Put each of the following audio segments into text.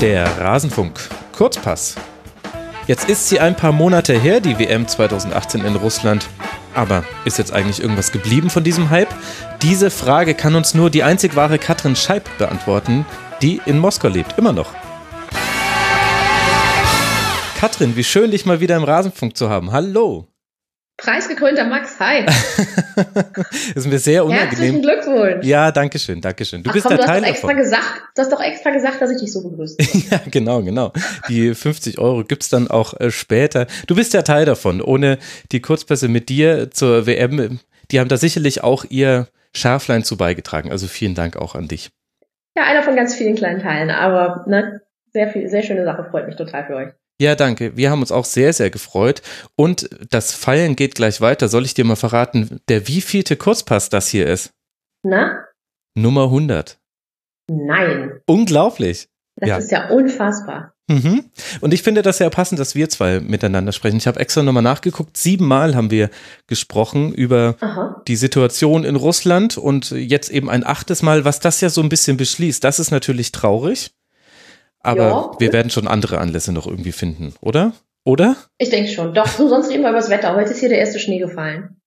Der Rasenfunk Kurzpass. Jetzt ist sie ein paar Monate her, die WM 2018 in Russland. Aber ist jetzt eigentlich irgendwas geblieben von diesem Hype? Diese Frage kann uns nur die einzig wahre Katrin Scheib beantworten, die in Moskau lebt, immer noch. Katrin, wie schön, dich mal wieder im Rasenfunk zu haben. Hallo. Preisgekrönter Max, hi. das ist mir sehr unangenehm. Herzlichen Glückwunsch. Ja, danke schön, danke schön. Du Ach, bist komm, der du Teil hast extra gesagt, Du hast doch extra gesagt, dass ich dich so begrüße. ja, genau, genau. Die 50 Euro gibt's dann auch äh, später. Du bist ja Teil davon. Ohne die Kurzpässe mit dir zur WM, die haben da sicherlich auch ihr Schärflein zu beigetragen. Also vielen Dank auch an dich. Ja, einer von ganz vielen kleinen Teilen, aber ne, sehr viel, sehr schöne Sache, freut mich total für euch. Ja, danke. Wir haben uns auch sehr, sehr gefreut. Und das Feiern geht gleich weiter. Soll ich dir mal verraten, der wievielte Kurzpass das hier ist? Na? Nummer 100. Nein. Unglaublich. Das ja. ist ja unfassbar. Mhm. Und ich finde das sehr passend, dass wir zwei miteinander sprechen. Ich habe extra nochmal nachgeguckt. Siebenmal haben wir gesprochen über Aha. die Situation in Russland und jetzt eben ein achtes Mal, was das ja so ein bisschen beschließt. Das ist natürlich traurig. Aber ja. wir werden schon andere Anlässe noch irgendwie finden, oder? Oder? Ich denke schon. Doch, so sonst reden wir über das Wetter. Heute ist hier der erste Schnee gefallen.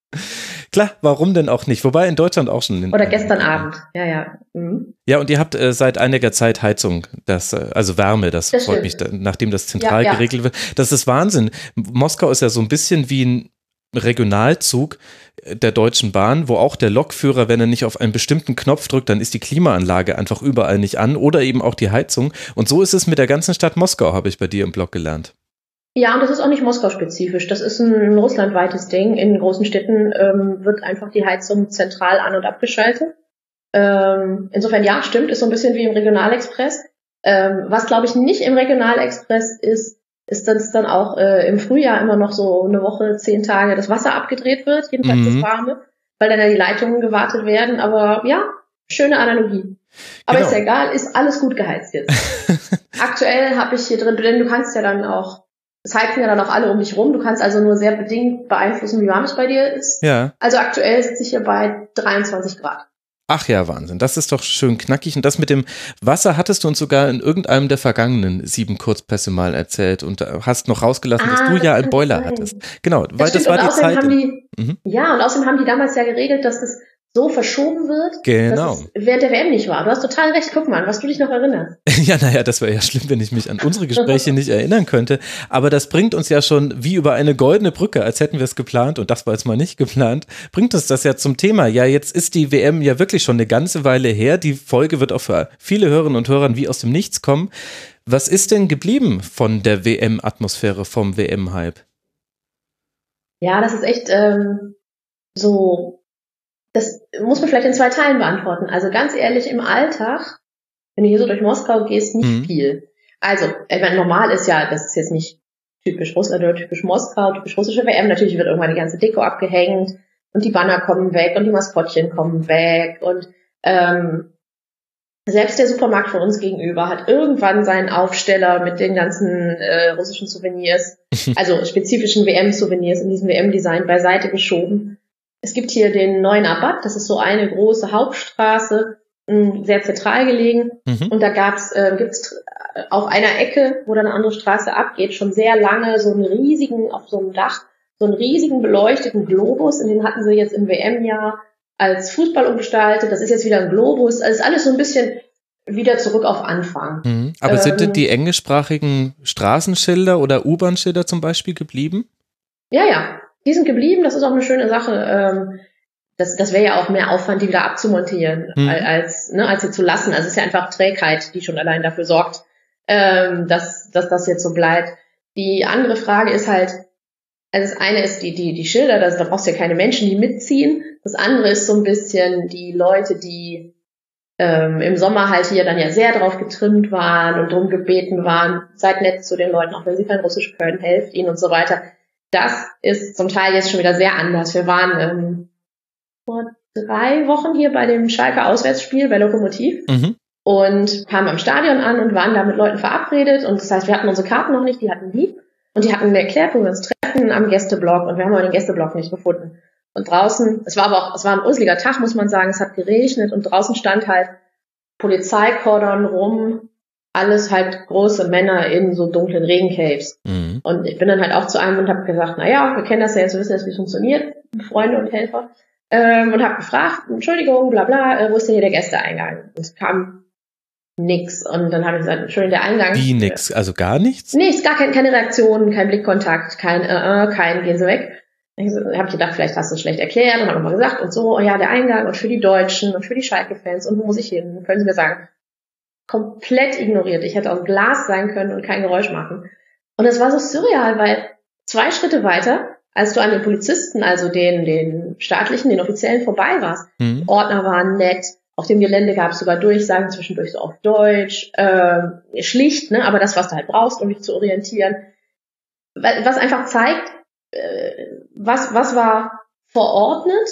Klar, warum denn auch nicht? Wobei in Deutschland auch schon. Oder gestern Abend, ja, ja. Mhm. Ja, und ihr habt äh, seit einiger Zeit Heizung, das, äh, also Wärme, das, das freut stimmt. mich, nachdem das zentral ja, ja. geregelt wird. Das ist Wahnsinn. Moskau ist ja so ein bisschen wie ein Regionalzug der Deutschen Bahn, wo auch der Lokführer, wenn er nicht auf einen bestimmten Knopf drückt, dann ist die Klimaanlage einfach überall nicht an oder eben auch die Heizung. Und so ist es mit der ganzen Stadt Moskau, habe ich bei dir im Blog gelernt. Ja, und das ist auch nicht Moskau-spezifisch. Das ist ein russlandweites Ding. In großen Städten ähm, wird einfach die Heizung zentral an- und abgeschaltet. Ähm, insofern ja, stimmt, ist so ein bisschen wie im Regionalexpress. Ähm, was glaube ich nicht im Regionalexpress ist, ist das dann auch äh, im Frühjahr immer noch so eine Woche, zehn Tage das Wasser abgedreht wird, jedenfalls mhm. das Warme, weil dann ja die Leitungen gewartet werden. Aber ja, schöne Analogie. Aber genau. ist ja egal, ist alles gut geheizt jetzt. Aktuell habe ich hier drin, denn du kannst ja dann auch, es heizen ja dann auch alle um dich rum, du kannst also nur sehr bedingt beeinflussen, wie warm es bei dir ist. Ja. Also aktuell sitze ich hier bei 23 Grad. Ach ja, Wahnsinn. Das ist doch schön knackig. Und das mit dem Wasser hattest du uns sogar in irgendeinem der vergangenen sieben Kurzpässe mal erzählt und hast noch rausgelassen, ah, dass du ja einen Boiler sein. hattest. Genau, das weil stimmt. das war und die Zeit. Die, mhm. Ja, und außerdem haben die damals ja geregelt, dass das so verschoben wird, genau. dass es während der WM nicht war. Du hast total recht. Guck mal, was du dich noch erinnerst. ja, naja, das wäre ja schlimm, wenn ich mich an unsere Gespräche nicht erinnern könnte. Aber das bringt uns ja schon wie über eine goldene Brücke, als hätten wir es geplant, und das war jetzt mal nicht geplant, bringt uns das ja zum Thema. Ja, jetzt ist die WM ja wirklich schon eine ganze Weile her. Die Folge wird auch für viele Hörerinnen und Hörer wie aus dem Nichts kommen. Was ist denn geblieben von der WM-Atmosphäre, vom WM-Hype? Ja, das ist echt ähm, so das muss man vielleicht in zwei Teilen beantworten. Also ganz ehrlich, im Alltag, wenn du hier so durch Moskau gehst, nicht mhm. viel. Also, ich meine, normal ist ja, das ist jetzt nicht typisch Russland oder typisch Moskau, typisch russische WM. Natürlich wird irgendwann die ganze Deko abgehängt und die Banner kommen weg und die Maskottchen kommen weg und ähm, selbst der Supermarkt von uns gegenüber hat irgendwann seinen Aufsteller mit den ganzen äh, russischen Souvenirs, also spezifischen WM-Souvenirs in diesem WM-Design beiseite geschoben es gibt hier den neuen Abad, das ist so eine große Hauptstraße, sehr zentral gelegen. Mhm. Und da gab's, äh, gibt's auf einer Ecke, wo dann eine andere Straße abgeht, schon sehr lange so einen riesigen, auf so einem Dach, so einen riesigen beleuchteten Globus. Und den hatten sie jetzt im WM-Jahr als Fußball umgestaltet. Das ist jetzt wieder ein Globus. Also ist alles so ein bisschen wieder zurück auf Anfang. Mhm. Aber ähm, sind denn die englischsprachigen Straßenschilder oder U-Bahn-Schilder zum Beispiel geblieben? Ja, ja die sind geblieben, das ist auch eine schöne Sache. Ähm, das, das wäre ja auch mehr Aufwand, die wieder abzumontieren, mhm. als, ne, als sie zu lassen. Also es ist ja einfach Trägheit, die schon allein dafür sorgt, ähm, dass, dass das jetzt so bleibt. Die andere Frage ist halt, also das eine ist die, die, die Schilder, da, da brauchst du ja keine Menschen, die mitziehen. Das andere ist so ein bisschen die Leute, die ähm, im Sommer halt hier dann ja sehr drauf getrimmt waren und drum gebeten waren, seid nett zu den Leuten, auch wenn sie kein Russisch können, helft ihnen und so weiter das ist zum Teil jetzt schon wieder sehr anders. Wir waren ähm, vor drei Wochen hier bei dem Schalke Auswärtsspiel bei Lokomotiv mhm. und kamen am Stadion an und waren da mit Leuten verabredet. Und das heißt, wir hatten unsere Karten noch nicht, die hatten die. Und die hatten mir erklärt, wo wir uns treffen am Gästeblock. Und wir haben aber den Gästeblock nicht gefunden. Und draußen, es war aber auch, es war ein useliger Tag, muss man sagen. Es hat geregnet und draußen stand halt Polizeikordon rum alles halt große Männer in so dunklen Regencaves. Mhm. Und ich bin dann halt auch zu einem und habe gesagt, na ja, wir kennen das ja jetzt, wir wissen jetzt, wie es funktioniert, Freunde und Helfer. Ähm, und habe gefragt, Entschuldigung, bla bla, äh, wo ist denn hier der Gästeeingang? Und es kam nix. Und dann habe ich gesagt, Entschuldigung, der Eingang. Wie nix? Also gar nichts? Nichts, gar kein, keine Reaktion, kein Blickkontakt, kein äh, äh, kein, gehen Sie weg. Ich habe ich gedacht, vielleicht hast du es schlecht erklärt und habe nochmal gesagt und so, oh ja, der Eingang und für die Deutschen und für die Schalke-Fans und wo muss ich hin? Können Sie mir sagen? komplett ignoriert. Ich hätte aus Glas sein können und kein Geräusch machen. Und das war so surreal, weil zwei Schritte weiter, als du an den Polizisten, also den, den staatlichen, den offiziellen vorbei warst, mhm. Ordner waren nett, auf dem Gelände gab es sogar Durchsagen zwischendurch so auf Deutsch, äh, schlicht, ne, aber das, was du halt brauchst, um dich zu orientieren. Was einfach zeigt, äh, was, was war verordnet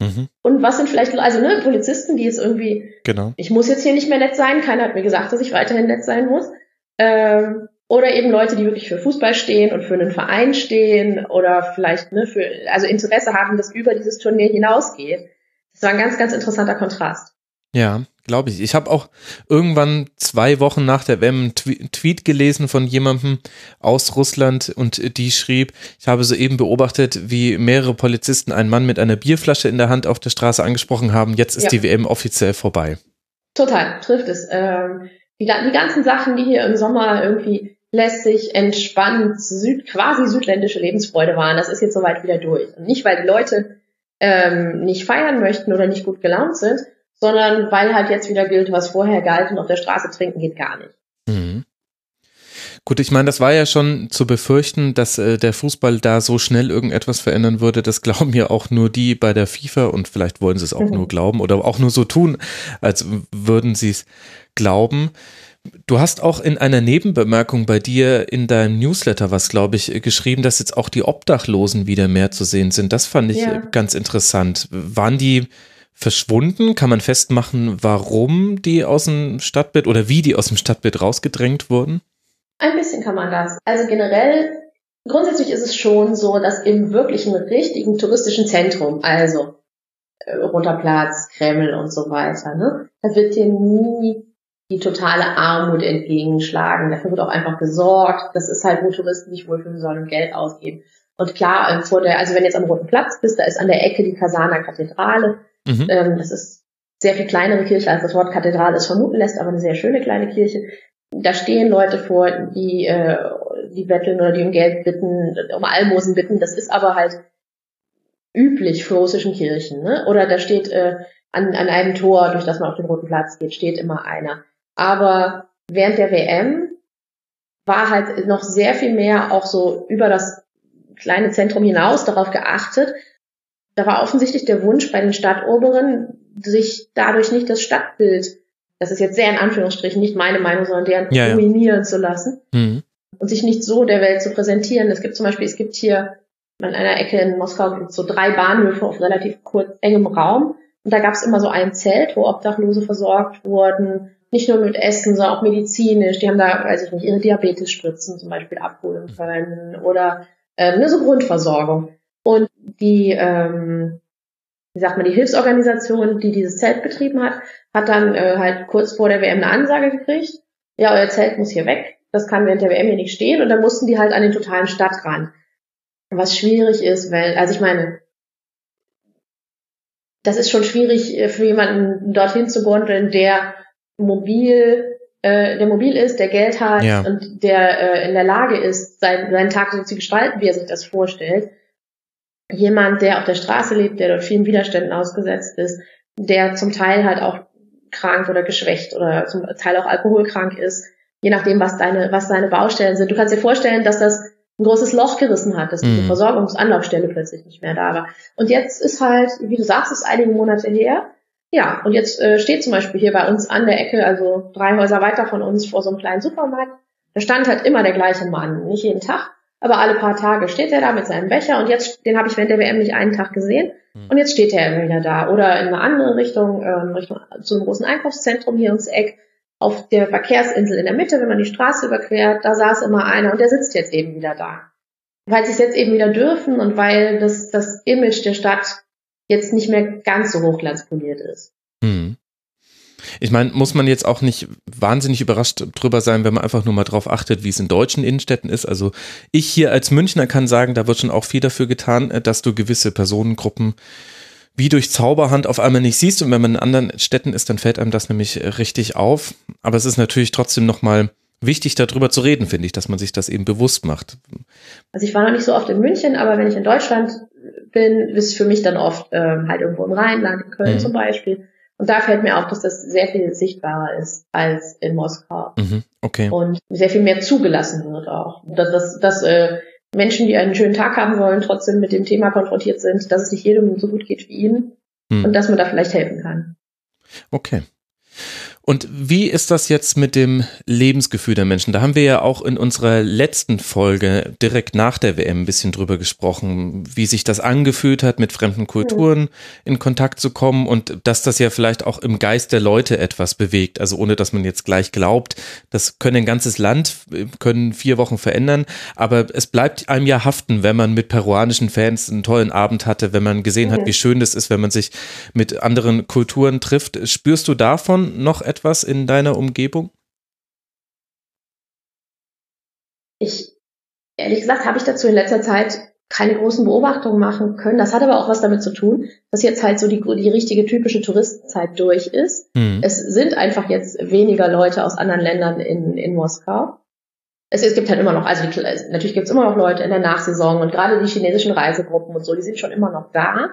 Mhm. Und was sind vielleicht, also ne, Polizisten, die jetzt irgendwie, genau. ich muss jetzt hier nicht mehr nett sein, keiner hat mir gesagt, dass ich weiterhin nett sein muss. Ähm, oder eben Leute, die wirklich für Fußball stehen und für einen Verein stehen oder vielleicht, ne, für, also Interesse haben, das über dieses Turnier hinausgeht. Das war ein ganz, ganz interessanter Kontrast. Ja, glaube ich. Ich habe auch irgendwann zwei Wochen nach der WM einen Tweet gelesen von jemandem aus Russland und die schrieb, ich habe soeben beobachtet, wie mehrere Polizisten einen Mann mit einer Bierflasche in der Hand auf der Straße angesprochen haben. Jetzt ist ja. die WM offiziell vorbei. Total, trifft es. Ähm, die, die ganzen Sachen, die hier im Sommer irgendwie lässig, entspannt, süd, quasi südländische Lebensfreude waren, das ist jetzt soweit wieder durch. Und nicht, weil die Leute ähm, nicht feiern möchten oder nicht gut gelaunt sind, sondern weil halt jetzt wieder gilt, was vorher galt und auf der Straße trinken geht gar nicht. Mhm. Gut, ich meine, das war ja schon zu befürchten, dass äh, der Fußball da so schnell irgendetwas verändern würde. Das glauben ja auch nur die bei der FIFA und vielleicht wollen sie es auch mhm. nur glauben oder auch nur so tun, als würden sie es glauben. Du hast auch in einer Nebenbemerkung bei dir in deinem Newsletter was, glaube ich, geschrieben, dass jetzt auch die Obdachlosen wieder mehr zu sehen sind. Das fand ich ja. ganz interessant. Waren die verschwunden? Kann man festmachen, warum die aus dem Stadtbild oder wie die aus dem Stadtbild rausgedrängt wurden? Ein bisschen kann man das. Also generell, grundsätzlich ist es schon so, dass im wirklichen richtigen touristischen Zentrum, also äh, Roter Platz, Kreml und so weiter, ne, da wird dir nie die totale Armut entgegenschlagen. Dafür wird auch einfach gesorgt. Das ist halt, wo Touristen sich wohlfühlen sollen und Geld ausgeben. Und klar, ähm, vor der, also wenn du jetzt am Roten Platz bist, da ist an der Ecke die Kasana Kathedrale. Mhm. Ähm, das ist sehr viel kleinere Kirche, als das Wort Kathedrale es vermuten lässt, aber eine sehr schöne kleine Kirche. Da stehen Leute vor, die, äh, die betteln oder die um Geld bitten, um Almosen bitten. Das ist aber halt üblich für russischen Kirchen. Ne? Oder da steht äh, an, an einem Tor, durch das man auf den Roten Platz geht, steht immer einer. Aber während der WM war halt noch sehr viel mehr auch so über das kleine Zentrum hinaus darauf geachtet, da war offensichtlich der Wunsch bei den Stadtoberen, sich dadurch nicht das Stadtbild, das ist jetzt sehr in Anführungsstrichen nicht meine Meinung, sondern deren ja, dominieren ja. zu lassen mhm. und sich nicht so der Welt zu präsentieren. Es gibt zum Beispiel, es gibt hier an einer Ecke in Moskau gibt so drei Bahnhöfe auf relativ kurz engem Raum und da gab es immer so ein Zelt, wo Obdachlose versorgt wurden, nicht nur mit Essen, sondern auch medizinisch. Die haben da, weiß ich nicht, ihre Diabetesspritzen zum Beispiel abholen können oder äh, eine so Grundversorgung. Und die, ähm, wie sagt man, die Hilfsorganisation, die dieses Zelt betrieben hat, hat dann äh, halt kurz vor der WM eine Ansage gekriegt, ja, euer Zelt muss hier weg, das kann während der WM hier nicht stehen und dann mussten die halt an den totalen Stadtrand. Was schwierig ist, weil, also ich meine, das ist schon schwierig äh, für jemanden dorthin zu gondeln, der mobil, äh, der mobil ist, der Geld hat ja. und der äh, in der Lage ist, sein, seinen Tag so zu gestalten, wie er sich das vorstellt jemand, der auf der Straße lebt, der dort vielen Widerständen ausgesetzt ist, der zum Teil halt auch krank oder geschwächt oder zum Teil auch alkoholkrank ist, je nachdem, was deine, was deine Baustellen sind. Du kannst dir vorstellen, dass das ein großes Loch gerissen hat, dass diese mhm. Versorgungsanlaufstelle plötzlich nicht mehr da war. Und jetzt ist halt, wie du sagst, ist einige Monate her. Ja, und jetzt äh, steht zum Beispiel hier bei uns an der Ecke, also drei Häuser weiter von uns, vor so einem kleinen Supermarkt. Da stand halt immer der gleiche Mann, nicht jeden Tag, aber alle paar Tage steht er da mit seinem Becher und jetzt, den habe ich während der WM nicht einen Tag gesehen mhm. und jetzt steht er wieder da. Oder in eine andere Richtung, ähm, Richtung zu einem großen Einkaufszentrum hier ums Eck, auf der Verkehrsinsel in der Mitte, wenn man die Straße überquert, da saß immer einer und der sitzt jetzt eben wieder da. Weil sie es jetzt eben wieder dürfen und weil das, das Image der Stadt jetzt nicht mehr ganz so hochglanzpoliert ist. Mhm. Ich meine, muss man jetzt auch nicht wahnsinnig überrascht drüber sein, wenn man einfach nur mal drauf achtet, wie es in deutschen Innenstädten ist. Also ich hier als Münchner kann sagen, da wird schon auch viel dafür getan, äh, dass du gewisse Personengruppen wie durch Zauberhand auf einmal nicht siehst. Und wenn man in anderen Städten ist, dann fällt einem das nämlich richtig auf. Aber es ist natürlich trotzdem nochmal wichtig, darüber zu reden, finde ich, dass man sich das eben bewusst macht. Also ich war noch nicht so oft in München, aber wenn ich in Deutschland bin, ist für mich dann oft ähm, halt irgendwo im Rheinland, in Köln mhm. zum Beispiel. Und da fällt mir auf, dass das sehr viel sichtbarer ist als in Moskau. Mhm. Okay. Und sehr viel mehr zugelassen wird auch. Dass, dass, dass äh, Menschen, die einen schönen Tag haben wollen, trotzdem mit dem Thema konfrontiert sind, dass es nicht jedem so gut geht wie ihnen hm. und dass man da vielleicht helfen kann. Okay. Und wie ist das jetzt mit dem Lebensgefühl der Menschen? Da haben wir ja auch in unserer letzten Folge direkt nach der WM ein bisschen drüber gesprochen, wie sich das angefühlt hat, mit fremden Kulturen in Kontakt zu kommen und dass das ja vielleicht auch im Geist der Leute etwas bewegt. Also ohne, dass man jetzt gleich glaubt, das können ein ganzes Land, können vier Wochen verändern, aber es bleibt einem ja haften, wenn man mit peruanischen Fans einen tollen Abend hatte, wenn man gesehen hat, wie schön das ist, wenn man sich mit anderen Kulturen trifft. Spürst du davon noch etwas? Etwas in deiner Umgebung? Ich, ehrlich gesagt, habe ich dazu in letzter Zeit keine großen Beobachtungen machen können. Das hat aber auch was damit zu tun, dass jetzt halt so die, die richtige typische Touristenzeit durch ist. Mhm. Es sind einfach jetzt weniger Leute aus anderen Ländern in, in Moskau. Es, es gibt halt immer noch, also die, natürlich gibt es immer noch Leute in der Nachsaison und gerade die chinesischen Reisegruppen und so, die sind schon immer noch da.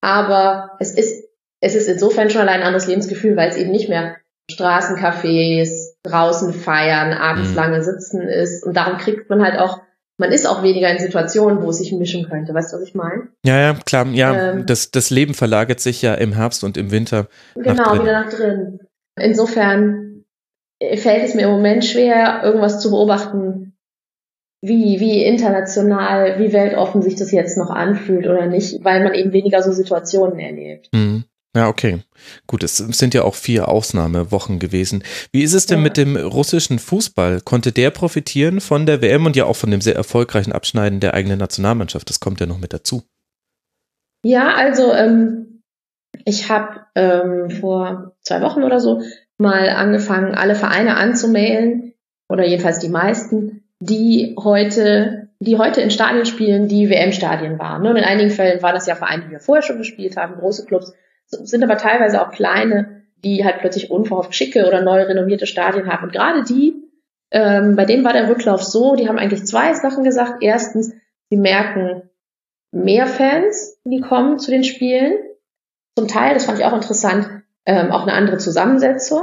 Aber es ist, es ist insofern schon allein ein anderes Lebensgefühl, weil es eben nicht mehr Straßencafés, draußen feiern, abends mhm. lange sitzen ist. Und darum kriegt man halt auch, man ist auch weniger in Situationen, wo es sich mischen könnte. Weißt du, was ich meine? Ja, ja, klar. Ja, ähm, das, das Leben verlagert sich ja im Herbst und im Winter. Genau, nach wieder nach drin. Insofern fällt es mir im Moment schwer, irgendwas zu beobachten, wie, wie international, wie weltoffen sich das jetzt noch anfühlt oder nicht, weil man eben weniger so Situationen erlebt. Mhm. Ja, okay. Gut, es sind ja auch vier Ausnahmewochen gewesen. Wie ist es denn mit dem russischen Fußball? Konnte der profitieren von der WM und ja auch von dem sehr erfolgreichen Abschneiden der eigenen Nationalmannschaft? Das kommt ja noch mit dazu. Ja, also ähm, ich habe ähm, vor zwei Wochen oder so mal angefangen, alle Vereine anzumailen, oder jedenfalls die meisten, die heute, die heute in Stadien spielen, die WM-Stadien waren. Ne? Und in einigen Fällen waren das ja Vereine, die wir vorher schon gespielt haben, große Clubs sind aber teilweise auch kleine, die halt plötzlich unverhofft schicke oder neu renovierte Stadien haben. Und gerade die, ähm, bei denen war der Rücklauf so, die haben eigentlich zwei Sachen gesagt. Erstens, sie merken mehr Fans, die kommen zu den Spielen. Zum Teil, das fand ich auch interessant, ähm, auch eine andere Zusammensetzung.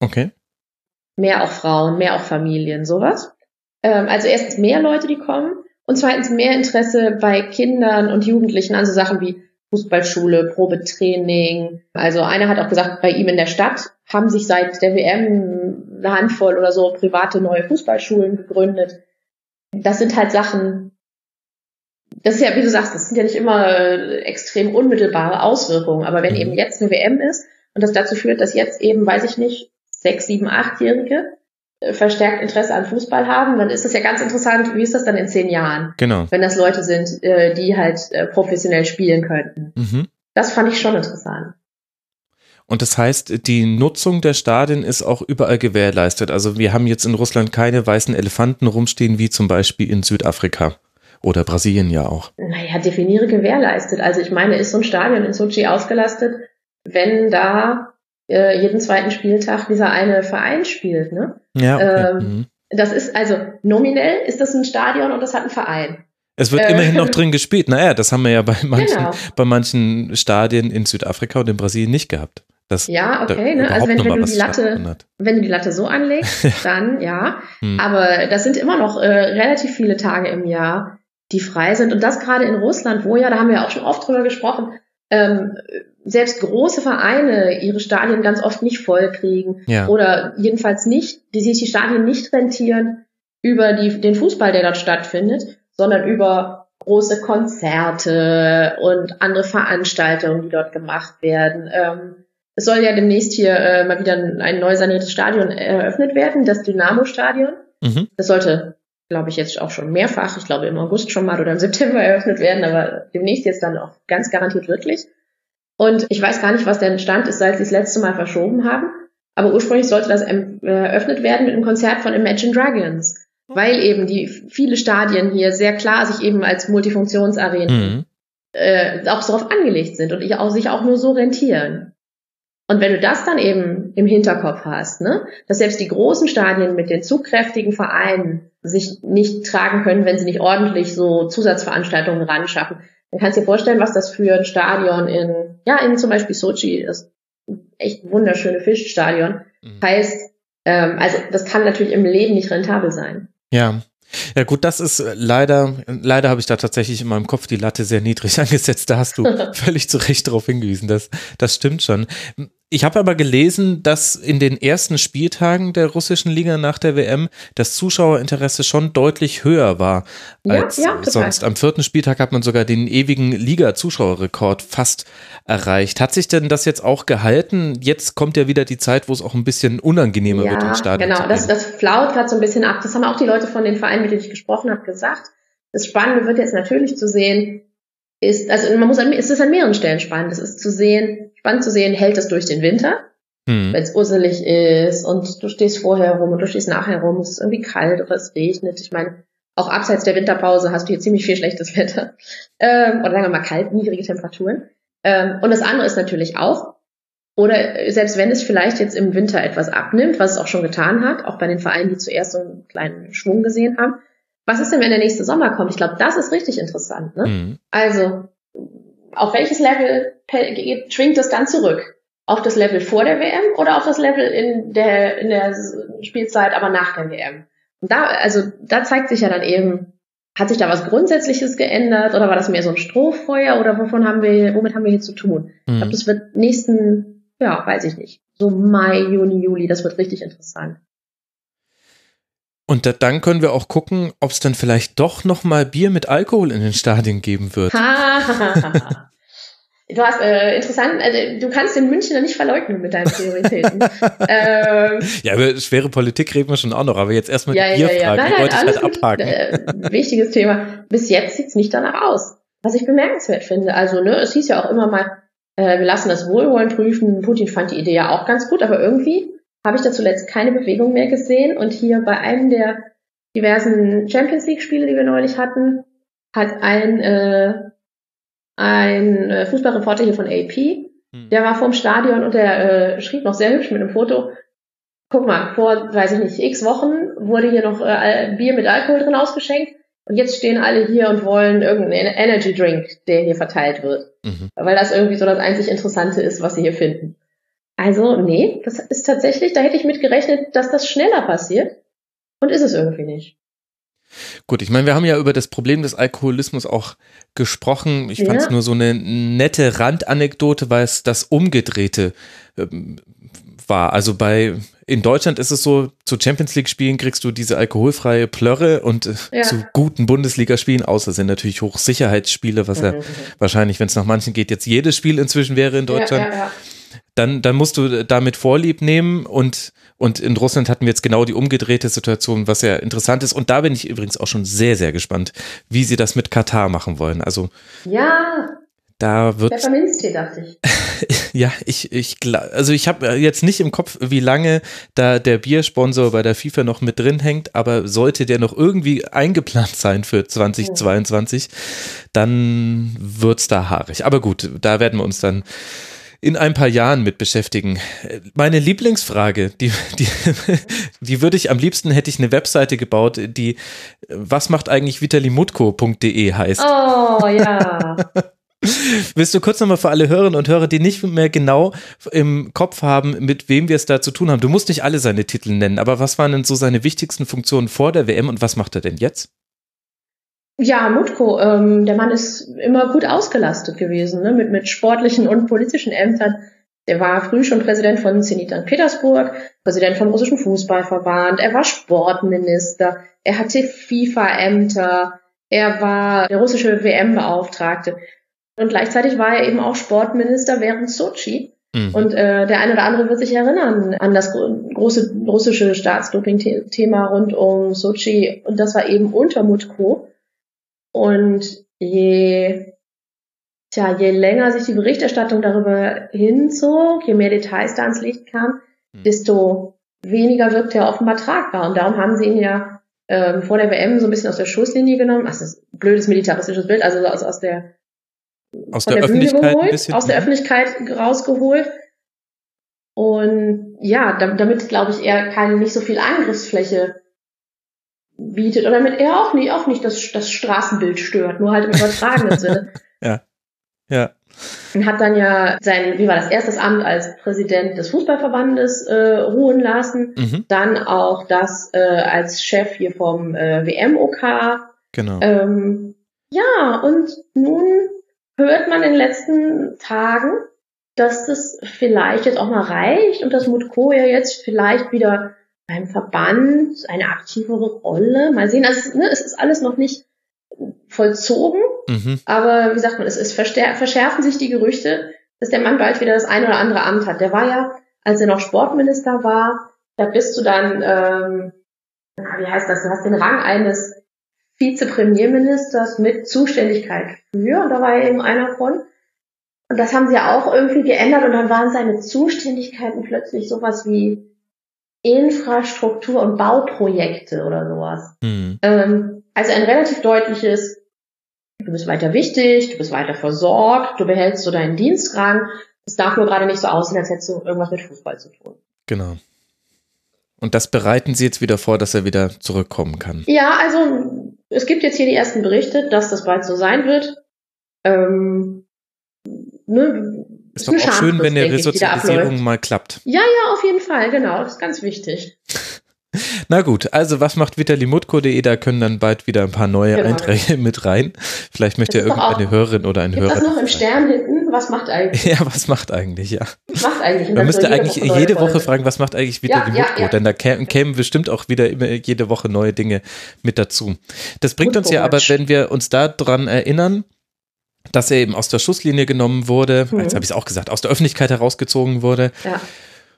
Okay. Mehr auch Frauen, mehr auch Familien, sowas. Ähm, also erstens mehr Leute, die kommen. Und zweitens mehr Interesse bei Kindern und Jugendlichen an so Sachen wie Fußballschule, Probetraining. Also einer hat auch gesagt, bei ihm in der Stadt haben sich seit der WM eine Handvoll oder so private neue Fußballschulen gegründet. Das sind halt Sachen, das ist ja, wie du sagst, das sind ja nicht immer äh, extrem unmittelbare Auswirkungen. Aber wenn mhm. eben jetzt eine WM ist und das dazu führt, dass jetzt eben, weiß ich nicht, sechs, sieben, achtjährige verstärkt Interesse an Fußball haben, dann ist das ja ganz interessant, wie ist das dann in zehn Jahren? Genau. Wenn das Leute sind, äh, die halt äh, professionell spielen könnten. Mhm. Das fand ich schon interessant. Und das heißt, die Nutzung der Stadien ist auch überall gewährleistet. Also wir haben jetzt in Russland keine weißen Elefanten rumstehen, wie zum Beispiel in Südafrika oder Brasilien ja auch. Naja, definiere gewährleistet. Also ich meine, ist so ein Stadion in Sochi ausgelastet, wenn da äh, jeden zweiten Spieltag dieser eine Verein spielt. Ne? Ja. Okay. Ähm, mhm. Das ist also nominell ist das ein Stadion und das hat einen Verein. Es wird äh, immerhin noch drin gespielt. Naja, das haben wir ja bei manchen, genau. bei manchen Stadien in Südafrika und in Brasilien nicht gehabt. Das ja, okay. Ne? Also wenn, wenn, du die Latte, wenn du die Latte so anlegst, dann ja. Hm. Aber das sind immer noch äh, relativ viele Tage im Jahr, die frei sind. Und das gerade in Russland, wo ja, da haben wir ja auch schon oft drüber gesprochen, ähm, selbst große Vereine ihre Stadien ganz oft nicht voll kriegen ja. oder jedenfalls nicht, die sich die Stadien nicht rentieren über die, den Fußball, der dort stattfindet, sondern über große Konzerte und andere Veranstaltungen, die dort gemacht werden. Ähm, es soll ja demnächst hier äh, mal wieder ein, ein neu saniertes Stadion eröffnet werden, das Dynamo-Stadion. Mhm. Das sollte, glaube ich, jetzt auch schon mehrfach, ich glaube im August schon mal oder im September eröffnet werden, aber demnächst jetzt dann auch ganz garantiert wirklich. Und ich weiß gar nicht, was der Stand ist, seit sie das letzte Mal verschoben haben. Aber ursprünglich sollte das eröffnet werden mit einem Konzert von Imagine Dragons. Weil eben die viele Stadien hier sehr klar sich eben als Multifunktionsarenen mhm. äh, auch darauf angelegt sind und auch, sich auch nur so rentieren. Und wenn du das dann eben im Hinterkopf hast, ne, dass selbst die großen Stadien mit den zugkräftigen Vereinen sich nicht tragen können, wenn sie nicht ordentlich so Zusatzveranstaltungen ran schaffen, dann kannst du dir vorstellen, was das für ein Stadion in, ja, in zum Beispiel Sochi, das echt wunderschöne Fischstadion, mhm. heißt, ähm, also das kann natürlich im Leben nicht rentabel sein. Ja, ja gut, das ist äh, leider, leider habe ich da tatsächlich in meinem Kopf die Latte sehr niedrig angesetzt. Da hast du völlig zu Recht darauf hingewiesen. Das, das stimmt schon. Ich habe aber gelesen, dass in den ersten Spieltagen der russischen Liga nach der WM das Zuschauerinteresse schon deutlich höher war als ja, ja, sonst. Am vierten Spieltag hat man sogar den ewigen Liga-Zuschauerrekord fast erreicht. Hat sich denn das jetzt auch gehalten? Jetzt kommt ja wieder die Zeit, wo es auch ein bisschen unangenehmer ja, wird im Stadion. Genau, das, das flaut gerade so ein bisschen ab. Das haben auch die Leute von den Vereinen, mit denen ich gesprochen habe, gesagt. Das Spannende wird jetzt natürlich zu sehen, ist, also man muss an, es ist an mehreren Stellen spannend. Es ist zu sehen, spannend zu sehen, hält es durch den Winter, hm. wenn es urselig ist und du stehst vorher rum und du stehst nachher rum, es ist irgendwie kalt oder es regnet. Ich meine, auch abseits der Winterpause hast du hier ziemlich viel schlechtes Wetter. Ähm, oder sagen wir mal kalt, niedrige Temperaturen. Ähm, und das andere ist natürlich auch, oder selbst wenn es vielleicht jetzt im Winter etwas abnimmt, was es auch schon getan hat, auch bei den Vereinen, die zuerst so einen kleinen Schwung gesehen haben, was ist denn, wenn der nächste Sommer kommt? Ich glaube, das ist richtig interessant. Ne? Mhm. Also, auf welches Level schwingt das dann zurück? Auf das Level vor der WM oder auf das Level in der, in der Spielzeit, aber nach der WM? Und da, also, da zeigt sich ja dann eben, hat sich da was Grundsätzliches geändert oder war das mehr so ein Strohfeuer oder wovon haben wir, womit haben wir hier zu tun? Mhm. Ich glaube, das wird nächsten, ja, weiß ich nicht, so Mai, Juni, Juli, das wird richtig interessant. Und da, dann können wir auch gucken, ob es dann vielleicht doch noch mal Bier mit Alkohol in den Stadien geben wird. du hast äh, interessant, also, du kannst den Münchner nicht verleugnen mit deinen Prioritäten. ähm, ja, über schwere Politik reden wir schon auch noch, aber jetzt erstmal ja, die ja, Bierfrage, ja, ja. die wollte ich halt abhaken. Äh, wichtiges Thema. Bis jetzt sieht's nicht danach aus. Was ich bemerkenswert finde. Also, ne, es hieß ja auch immer mal, äh, wir lassen das Wohlwollen prüfen. Putin fand die Idee ja auch ganz gut, aber irgendwie habe ich da zuletzt keine Bewegung mehr gesehen. Und hier bei einem der diversen Champions League-Spiele, die wir neulich hatten, hat ein, äh, ein äh, Fußballreporter hier von AP, hm. der war vorm Stadion und der äh, schrieb noch sehr hübsch mit einem Foto, guck mal, vor, weiß ich nicht, x Wochen wurde hier noch äh, Bier mit Alkohol drin ausgeschenkt und jetzt stehen alle hier und wollen irgendeinen Energy Drink, der hier verteilt wird. Mhm. Weil das irgendwie so das einzig Interessante ist, was sie hier finden. Also, nee, das ist tatsächlich, da hätte ich mit gerechnet, dass das schneller passiert. Und ist es irgendwie nicht. Gut, ich meine, wir haben ja über das Problem des Alkoholismus auch gesprochen. Ich ja. fand es nur so eine nette Randanekdote, weil es das Umgedrehte ähm, war. Also bei in Deutschland ist es so, zu Champions League Spielen kriegst du diese alkoholfreie Plörre und äh, ja. zu guten Bundesligaspielen, außer sind natürlich Hochsicherheitsspiele, was mhm. ja wahrscheinlich, wenn es nach manchen geht, jetzt jedes Spiel inzwischen wäre in Deutschland. Ja, dann, dann musst du damit Vorlieb nehmen und, und in Russland hatten wir jetzt genau die umgedrehte Situation, was ja interessant ist. Und da bin ich übrigens auch schon sehr, sehr gespannt, wie sie das mit Katar machen wollen. Also. Ja. Da wird. Pfefferminztee, dachte ich. ja, ich, ich, also ich habe jetzt nicht im Kopf, wie lange da der Biersponsor bei der FIFA noch mit drin hängt, aber sollte der noch irgendwie eingeplant sein für 2022, ja. dann wird's da haarig. Aber gut, da werden wir uns dann in ein paar Jahren mit beschäftigen. Meine Lieblingsfrage, die, die, die würde ich am liebsten hätte ich eine Webseite gebaut, die was macht eigentlich vitalimutko.de heißt. Oh ja. Willst du kurz nochmal für alle Hörerinnen und Hörer, die nicht mehr genau im Kopf haben, mit wem wir es da zu tun haben? Du musst nicht alle seine Titel nennen, aber was waren denn so seine wichtigsten Funktionen vor der WM und was macht er denn jetzt? Ja, Mutko, ähm, der Mann ist immer gut ausgelastet gewesen, ne? mit, mit sportlichen und politischen Ämtern. Der war früh schon Präsident von Zenit St. Petersburg, Präsident vom russischen Fußballverband, er war Sportminister, er hatte FIFA-Ämter, er war der russische WM-Beauftragte. Und gleichzeitig war er eben auch Sportminister während Sochi. Mhm. Und äh, der eine oder andere wird sich erinnern an das große russische Staatsdoping-Thema rund um Sochi. Und das war eben unter Mutko. Und je tja, je länger sich die Berichterstattung darüber hinzog, je mehr Details da ans Licht kamen, hm. desto weniger wirkte er offenbar tragbar. Und darum haben sie ihn ja ähm, vor der WM so ein bisschen aus der Schusslinie genommen. Ach, das ist ein blödes militaristisches Bild, also aus, aus der aus der, der Öffentlichkeit geholt, aus der Öffentlichkeit rausgeholt. Und ja, damit, glaube ich, er keine nicht so viel Angriffsfläche bietet oder damit er auch nicht, auch nicht das, das Straßenbild stört, nur halt im übertragenen Sinne. Ja. Ja. Und hat dann ja sein, wie war das, erstes Amt als Präsident des Fußballverbandes äh, ruhen lassen, mhm. dann auch das äh, als Chef hier vom äh, WMOK. Genau. Ähm, ja, und nun hört man in den letzten Tagen, dass das vielleicht jetzt auch mal reicht und dass Mutko ja jetzt vielleicht wieder beim Verband eine aktivere Rolle. Mal sehen, also ne, es ist alles noch nicht vollzogen, mhm. aber wie sagt man, es, es verschärfen sich die Gerüchte, dass der Mann bald wieder das ein oder andere Amt hat. Der war ja, als er noch Sportminister war, da bist du dann, ähm, wie heißt das, du hast den Rang eines Vizepremierministers mit Zuständigkeit für, und da war er eben einer von. Und das haben sie ja auch irgendwie geändert und dann waren seine Zuständigkeiten plötzlich sowas wie Infrastruktur und Bauprojekte oder sowas. Mhm. Ähm, also ein relativ deutliches, du bist weiter wichtig, du bist weiter versorgt, du behältst so deinen Dienstrang. Es darf nur gerade nicht so aussehen, als hättest du irgendwas mit Fußball zu tun. Genau. Und das bereiten Sie jetzt wieder vor, dass er wieder zurückkommen kann. Ja, also es gibt jetzt hier die ersten Berichte, dass das bald so sein wird. Ähm, ne, ist doch auch schön, wenn eine Resozialisierung mal klappt. Ja, ja, auf jeden Fall, genau. Das ist ganz wichtig. Na gut, also was macht vitalimutko.de? Da können dann bald wieder ein paar neue genau. Einträge mit rein. Vielleicht möchte ja irgendeine Hörerin oder ein Hörer. Das noch im Stern hinten? Was macht eigentlich? Ja, was macht eigentlich, ja. Was macht eigentlich? Man müsste eigentlich Woche jede Woche fragen, was macht eigentlich Vitali ja, ja, ja. Denn da kämen, kämen bestimmt auch wieder immer jede Woche neue Dinge mit dazu. Das bringt uns ja aber, wenn wir uns daran erinnern, dass er eben aus der Schusslinie genommen wurde, mhm. jetzt habe ich es auch gesagt, aus der Öffentlichkeit herausgezogen wurde. Ja.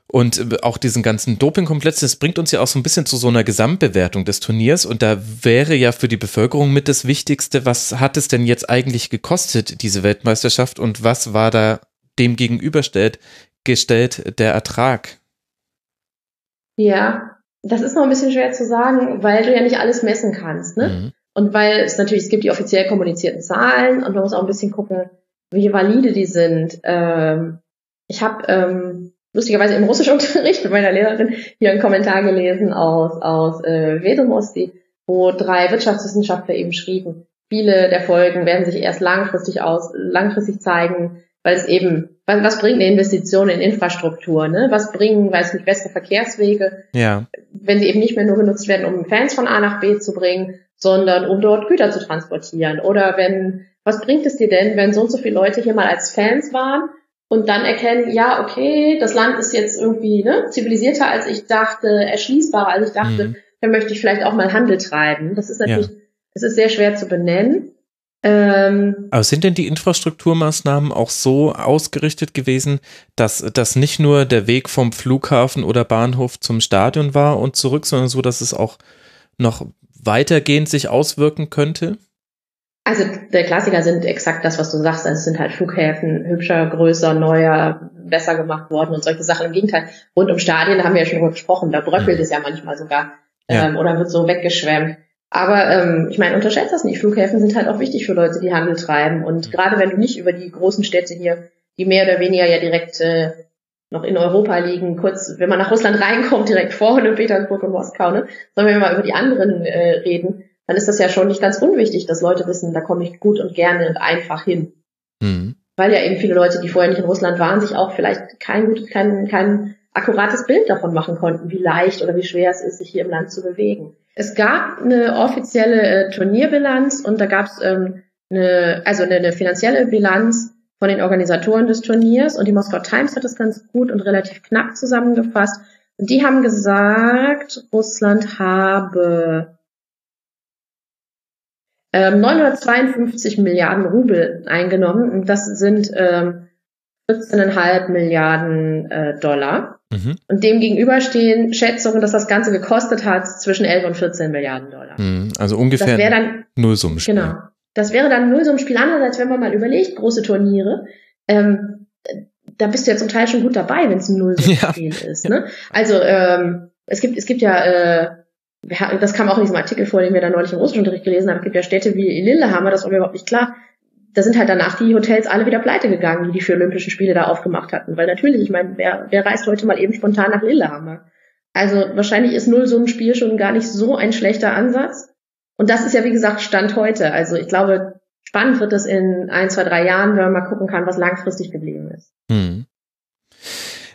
Und äh, auch diesen ganzen Dopingkomplex, das bringt uns ja auch so ein bisschen zu so einer Gesamtbewertung des Turniers. Und da wäre ja für die Bevölkerung mit das Wichtigste, was hat es denn jetzt eigentlich gekostet, diese Weltmeisterschaft? Und was war da dem gegenüberstellt gestellt der Ertrag? Ja, das ist noch ein bisschen schwer zu sagen, weil du ja nicht alles messen kannst. Ne? Mhm. Und weil es natürlich, es gibt die offiziell kommunizierten Zahlen und man muss auch ein bisschen gucken, wie valide die sind. Ähm, ich habe ähm, lustigerweise im Russischunterricht mit meiner Lehrerin hier einen Kommentar gelesen aus, aus äh, Vedomosti, wo drei Wirtschaftswissenschaftler eben schrieben, viele der Folgen werden sich erst langfristig aus, langfristig zeigen, weil es eben, was, was bringt eine Investition in Infrastruktur, ne? Was bringen, weiß nicht, bessere Verkehrswege, ja. wenn sie eben nicht mehr nur genutzt werden, um Fans von A nach B zu bringen, sondern um dort Güter zu transportieren. Oder wenn, was bringt es dir denn, wenn so und so viele Leute hier mal als Fans waren und dann erkennen, ja, okay, das Land ist jetzt irgendwie ne, zivilisierter als ich dachte, erschließbarer als ich dachte, mhm. dann möchte ich vielleicht auch mal Handel treiben. Das ist natürlich, es ja. ist sehr schwer zu benennen. Ähm, Aber sind denn die Infrastrukturmaßnahmen auch so ausgerichtet gewesen, dass das nicht nur der Weg vom Flughafen oder Bahnhof zum Stadion war und zurück, sondern so, dass es auch noch weitergehend sich auswirken könnte? Also der Klassiker sind exakt das, was du sagst. Also es sind halt Flughäfen hübscher, größer, neuer, besser gemacht worden und solche Sachen. Im Gegenteil, rund um Stadien, da haben wir ja schon drüber gesprochen, da bröckelt mhm. es ja manchmal sogar ja. ähm, oder wird so weggeschwemmt. Aber ähm, ich meine, unterschätzt das nicht. Flughäfen sind halt auch wichtig für Leute, die Handel treiben. Und mhm. gerade wenn du nicht über die großen Städte hier, die mehr oder weniger ja direkt äh, noch in Europa liegen, kurz, wenn man nach Russland reinkommt, direkt vor Petersburg und Moskau, ne? Sollen wir mal über die anderen äh, reden, dann ist das ja schon nicht ganz unwichtig, dass Leute wissen, da komme ich gut und gerne und einfach hin. Mhm. Weil ja eben viele Leute, die vorher nicht in Russland waren, sich auch vielleicht kein gut, kein, kein akkurates Bild davon machen konnten, wie leicht oder wie schwer es ist, sich hier im Land zu bewegen. Es gab eine offizielle äh, Turnierbilanz und da gab es ähm, eine, also eine, eine finanzielle Bilanz von den Organisatoren des Turniers und die Moskau Times hat das ganz gut und relativ knapp zusammengefasst. Und die haben gesagt, Russland habe ähm, 952 Milliarden Rubel eingenommen und das sind ähm, 14,5 Milliarden äh, Dollar. Mhm. Und dem gegenüber stehen Schätzungen, dass das Ganze gekostet hat zwischen 11 und 14 Milliarden Dollar. Mhm. Also ungefähr das dann, Nullsummenspiel. Genau. Das wäre dann null so ein Spiel. Andererseits, wenn man mal überlegt, große Turniere, ähm, da bist du ja zum Teil schon gut dabei, wenn es ein null so ja. Spiel ist. Ne? Also ähm, es gibt es gibt ja äh, das kam auch in diesem Artikel vor, den wir da neulich im Russischunterricht gelesen haben. Es gibt ja Städte wie Lillehammer, das war mir überhaupt nicht klar. Da sind halt danach die Hotels alle wieder pleite gegangen, die die für Olympische Spiele da aufgemacht hatten. Weil natürlich, ich meine, wer, wer reist heute mal eben spontan nach Lillehammer? Also wahrscheinlich ist null so ein Spiel schon gar nicht so ein schlechter Ansatz. Und das ist ja, wie gesagt, Stand heute. Also ich glaube, spannend wird es in ein, zwei, drei Jahren, wenn man mal gucken kann, was langfristig geblieben ist. Hm.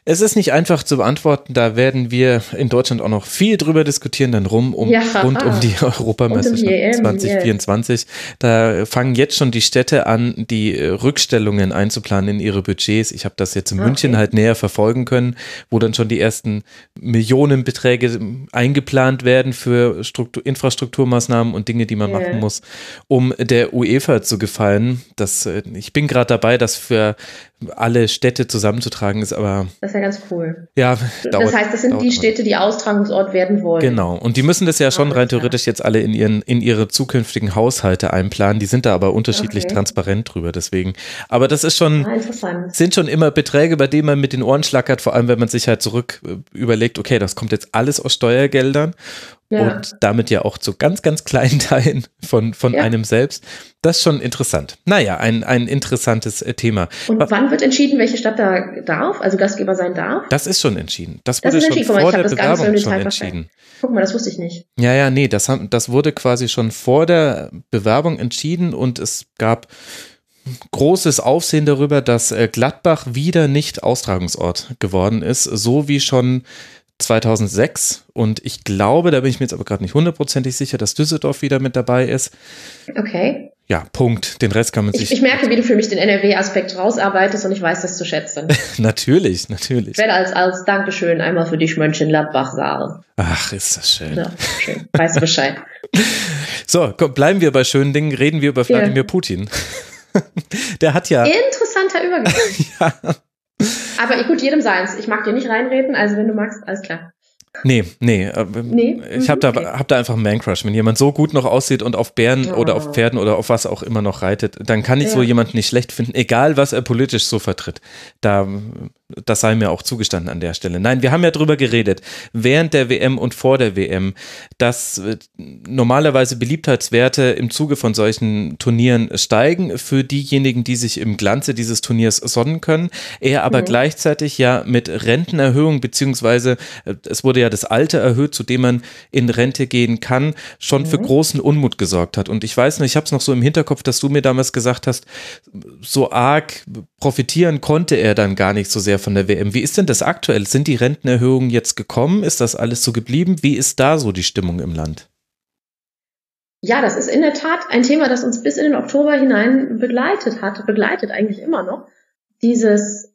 Es ist nicht einfach zu beantworten, da werden wir in Deutschland auch noch viel drüber diskutieren, dann rum um, ja, rund um die Europameisterschaft um 2024. Da fangen jetzt schon die Städte an, die äh, Rückstellungen einzuplanen in ihre Budgets. Ich habe das jetzt in okay. München halt näher verfolgen können, wo dann schon die ersten Millionenbeträge eingeplant werden für Struktur, Infrastrukturmaßnahmen und Dinge, die man yeah. machen muss, um der UEFA zu gefallen. Das, äh, ich bin gerade dabei, das für alle Städte zusammenzutragen ist, aber. Das ist ja ganz cool. Ja, dauert, Das heißt, das sind die Städte, die Austragungsort werden wollen. Genau. Und die müssen das ja schon rein theoretisch jetzt alle in ihren, in ihre zukünftigen Haushalte einplanen. Die sind da aber unterschiedlich okay. transparent drüber, deswegen. Aber das ist schon, ah, sind schon immer Beträge, bei denen man mit den Ohren schlackert, vor allem wenn man sich halt zurück äh, überlegt, okay, das kommt jetzt alles aus Steuergeldern ja. und damit ja auch zu ganz, ganz kleinen Teilen von, von ja. einem selbst. Das ist schon interessant. Naja, ein, ein interessantes äh, Thema. Und Was, wann wird entschieden, welche Stadt da darf, also Gastgeber sein darf? Das ist schon entschieden. Das wurde das schon vor mal, der Bewerbung schon entschieden. Guck mal, das wusste ich nicht. Ja, ja, nee, das, haben, das wurde quasi schon vor der Bewerbung entschieden und es gab großes Aufsehen darüber, dass äh, Gladbach wieder nicht Austragungsort geworden ist, so wie schon 2006 und ich glaube, da bin ich mir jetzt aber gerade nicht hundertprozentig sicher, dass Düsseldorf wieder mit dabei ist. Okay. Ja, Punkt. Den Rest kann man sich. Ich, ich merke, wie du für mich den NRW-Aspekt rausarbeitest und ich weiß das zu schätzen. natürlich, natürlich. Ich werde als, als Dankeschön einmal für dich Mönchengladbach sagen. Ach, ist das schön. Ja, schön. Weißt du Bescheid. so, komm, bleiben wir bei schönen Dingen, reden wir über Wladimir ja. Putin. Der hat ja. Interessanter Übergang. ja. Aber gut, jedem seins. Ich mag dir nicht reinreden, also wenn du magst, alles klar. Nee, nee. Äh, nee? Ich habe okay. da, hab da einfach einen Man-Crush. Wenn jemand so gut noch aussieht und auf Bären oh. oder auf Pferden oder auf was auch immer noch reitet, dann kann ich ja. so jemanden nicht schlecht finden, egal was er politisch so vertritt. Da das sei mir auch zugestanden an der Stelle. Nein, wir haben ja drüber geredet, während der WM und vor der WM, dass äh, normalerweise Beliebtheitswerte im Zuge von solchen Turnieren steigen für diejenigen, die sich im Glanze dieses Turniers sonnen können. Er aber mhm. gleichzeitig ja mit Rentenerhöhung, beziehungsweise äh, es wurde ja das Alter erhöht, zu dem man in Rente gehen kann, schon mhm. für großen Unmut gesorgt hat. Und ich weiß noch, ich habe es noch so im Hinterkopf, dass du mir damals gesagt hast, so arg profitieren konnte er dann gar nicht so sehr von der WM. Wie ist denn das aktuell? Sind die Rentenerhöhungen jetzt gekommen? Ist das alles so geblieben? Wie ist da so die Stimmung im Land? Ja, das ist in der Tat ein Thema, das uns bis in den Oktober hinein begleitet hat, begleitet eigentlich immer noch. Dieses,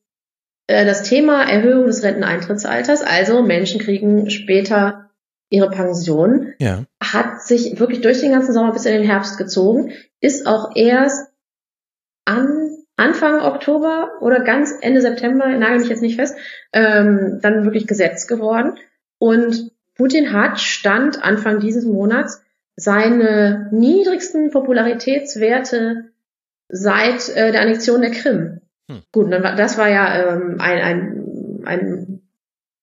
das Thema Erhöhung des Renteneintrittsalters, also Menschen kriegen später ihre Pension, ja. hat sich wirklich durch den ganzen Sommer bis in den Herbst gezogen, ist auch erst an Anfang Oktober oder ganz Ende September, nagel mich jetzt nicht fest, ähm, dann wirklich Gesetz geworden. Und Putin hat Stand Anfang dieses Monats seine niedrigsten Popularitätswerte seit äh, der Annexion der Krim. Hm. Gut, dann das war ja ähm, ein, ein, ein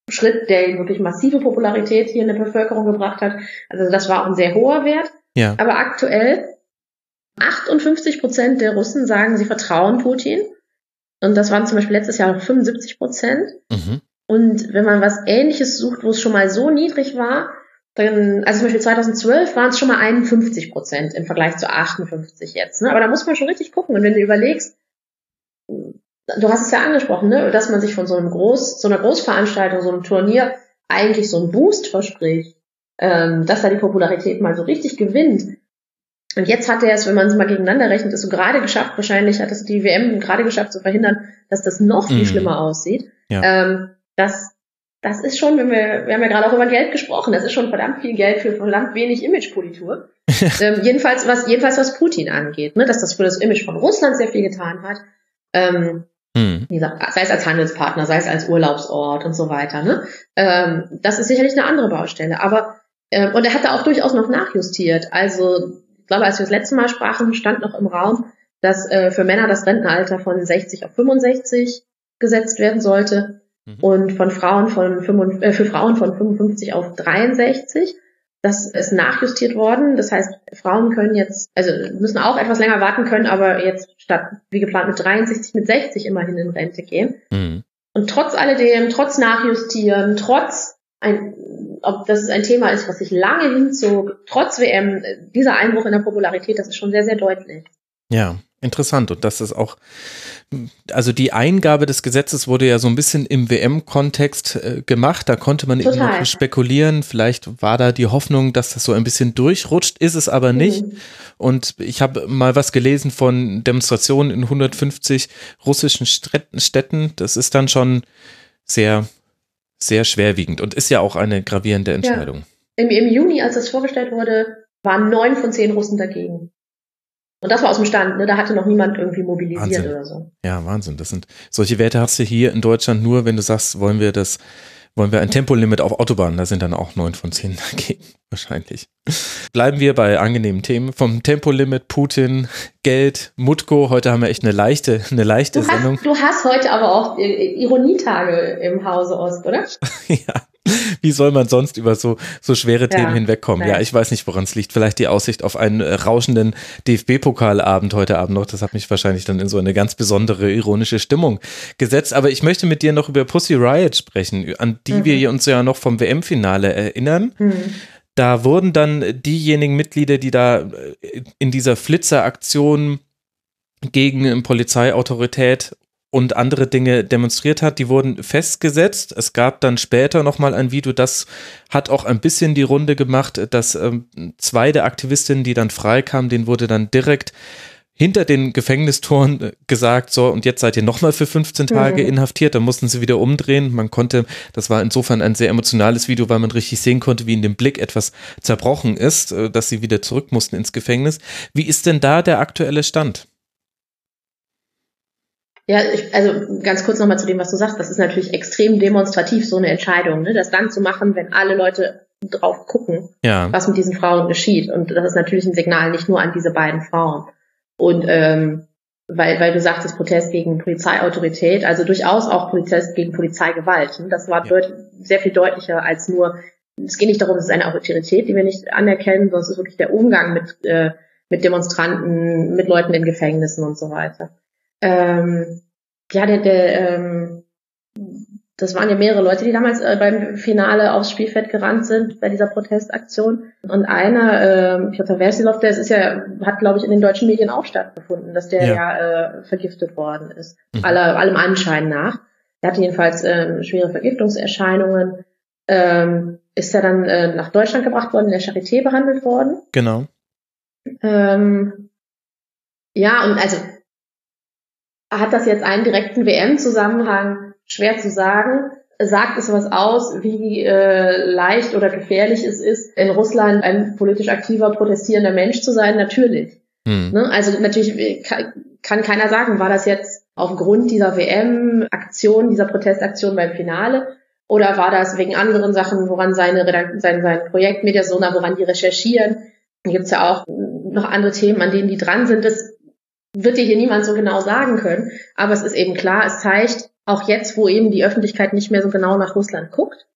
Schritt, der ihn wirklich massive Popularität hier in der Bevölkerung gebracht hat. Also das war auch ein sehr hoher Wert. Ja. Aber aktuell 58 Prozent der Russen sagen, sie vertrauen Putin. Und das waren zum Beispiel letztes Jahr noch 75 Prozent. Mhm. Und wenn man was Ähnliches sucht, wo es schon mal so niedrig war, dann, also zum Beispiel 2012 waren es schon mal 51 Prozent im Vergleich zu 58 jetzt. Ne? Aber da muss man schon richtig gucken. Und wenn du überlegst, du hast es ja angesprochen, ne? dass man sich von so einem Groß, so einer Großveranstaltung, so einem Turnier eigentlich so einen Boost verspricht, ähm, dass da die Popularität mal so richtig gewinnt. Und jetzt hat er es, wenn man es mal gegeneinander rechnet, ist so gerade geschafft, wahrscheinlich hat es die WM gerade geschafft zu verhindern, dass das noch viel mm. schlimmer aussieht. Ja. Ähm, das, das ist schon, wenn wir, wir haben ja gerade auch über Geld gesprochen, das ist schon verdammt viel Geld für verdammt wenig Imagepolitur. ähm, jedenfalls, was, jedenfalls was Putin angeht, ne, dass das für das Image von Russland sehr viel getan hat. Ähm, hm. Sei es als Handelspartner, sei es als Urlaubsort und so weiter. Ne? Ähm, das ist sicherlich eine andere Baustelle. Aber ähm, und er hat da auch durchaus noch nachjustiert. Also ich glaube, als wir das letzte Mal sprachen, stand noch im Raum, dass äh, für Männer das Rentenalter von 60 auf 65 gesetzt werden sollte mhm. und von Frauen von 55, äh, für Frauen von 55 auf 63. Das ist nachjustiert worden. Das heißt, Frauen können jetzt, also müssen auch etwas länger warten können, aber jetzt statt wie geplant mit 63 mit 60 immerhin in Rente gehen. Mhm. Und trotz alledem, trotz Nachjustieren, trotz ein, ob das ein Thema ist, was sich lange hinzog, trotz WM, dieser Einbruch in der Popularität, das ist schon sehr, sehr deutlich. Ja, interessant. Und das ist auch, also die Eingabe des Gesetzes wurde ja so ein bisschen im WM-Kontext äh, gemacht. Da konnte man Total. eben noch spekulieren. Vielleicht war da die Hoffnung, dass das so ein bisschen durchrutscht, ist es aber nicht. Mhm. Und ich habe mal was gelesen von Demonstrationen in 150 russischen Städten. Das ist dann schon sehr, sehr schwerwiegend und ist ja auch eine gravierende Entscheidung. Ja. Im, Im Juni, als das vorgestellt wurde, waren neun von zehn Russen dagegen. Und das war aus dem Stand, ne? da hatte noch niemand irgendwie mobilisiert Wahnsinn. oder so. Ja, Wahnsinn. Das sind solche Werte hast du hier in Deutschland nur, wenn du sagst, wollen wir das, wollen wir ein Tempolimit auf Autobahnen, da sind dann auch neun von zehn dagegen, wahrscheinlich. Bleiben wir bei angenehmen Themen. Vom Tempolimit, Putin, Geld, Mutko. Heute haben wir echt eine leichte, eine leichte du Sendung. Hast, du hast heute aber auch Ironietage im Hause Ost, oder? ja. Wie soll man sonst über so, so schwere Themen ja, hinwegkommen? Ja. ja, ich weiß nicht, woran es liegt. Vielleicht die Aussicht auf einen äh, rauschenden DFB-Pokalabend heute Abend noch. Das hat mich wahrscheinlich dann in so eine ganz besondere ironische Stimmung gesetzt. Aber ich möchte mit dir noch über Pussy Riot sprechen, an die mhm. wir uns ja noch vom WM-Finale erinnern. Mhm. Da wurden dann diejenigen Mitglieder, die da äh, in dieser Flitzeraktion gegen Polizeiautorität und andere Dinge demonstriert hat, die wurden festgesetzt. Es gab dann später nochmal ein Video, das hat auch ein bisschen die Runde gemacht, dass ähm, zwei der Aktivistinnen, die dann freikamen, denen wurde dann direkt hinter den Gefängnistoren äh, gesagt, so, und jetzt seid ihr nochmal für 15 Tage mhm. inhaftiert, dann mussten sie wieder umdrehen. Man konnte, das war insofern ein sehr emotionales Video, weil man richtig sehen konnte, wie in dem Blick etwas zerbrochen ist, äh, dass sie wieder zurück mussten ins Gefängnis. Wie ist denn da der aktuelle Stand? Ja, ich, also ganz kurz nochmal zu dem, was du sagst. Das ist natürlich extrem demonstrativ, so eine Entscheidung, ne? das dann zu machen, wenn alle Leute drauf gucken, ja. was mit diesen Frauen geschieht. Und das ist natürlich ein Signal nicht nur an diese beiden Frauen. Und ähm, weil, weil du sagtest, Protest gegen Polizeiautorität, also durchaus auch Protest gegen Polizeigewalt. Ne? Das war ja. sehr viel deutlicher als nur, es geht nicht darum, es ist eine Autorität, die wir nicht anerkennen, sondern es ist wirklich der Umgang mit, äh, mit Demonstranten, mit Leuten in Gefängnissen und so weiter ähm, ja, der, der, ähm, das waren ja mehrere Leute, die damals äh, beim Finale aufs Spielfeld gerannt sind bei dieser Protestaktion. Und einer, äh, ich glaube, Versilov, der ist ja, hat, glaube ich, in den deutschen Medien auch stattgefunden, dass der ja, ja äh, vergiftet worden ist. Mhm. Aller, allem Anschein nach. Er hatte jedenfalls äh, schwere Vergiftungserscheinungen. Ähm, ist er dann äh, nach Deutschland gebracht worden, in der Charité behandelt worden. Genau. Ähm, ja, und also hat das jetzt einen direkten WM-Zusammenhang? Schwer zu sagen. Sagt es was aus, wie äh, leicht oder gefährlich es ist, in Russland ein politisch aktiver, protestierender Mensch zu sein? Natürlich. Hm. Ne? Also natürlich kann, kann keiner sagen, war das jetzt aufgrund dieser WM-Aktion, dieser Protestaktion beim Finale oder war das wegen anderen Sachen, woran seine sein, sein Projekt Mediasona, woran die recherchieren? Da gibt's ja auch noch andere Themen, an denen die dran sind. Das wird dir hier niemand so genau sagen können. Aber es ist eben klar, es zeigt, auch jetzt, wo eben die Öffentlichkeit nicht mehr so genau nach Russland guckt,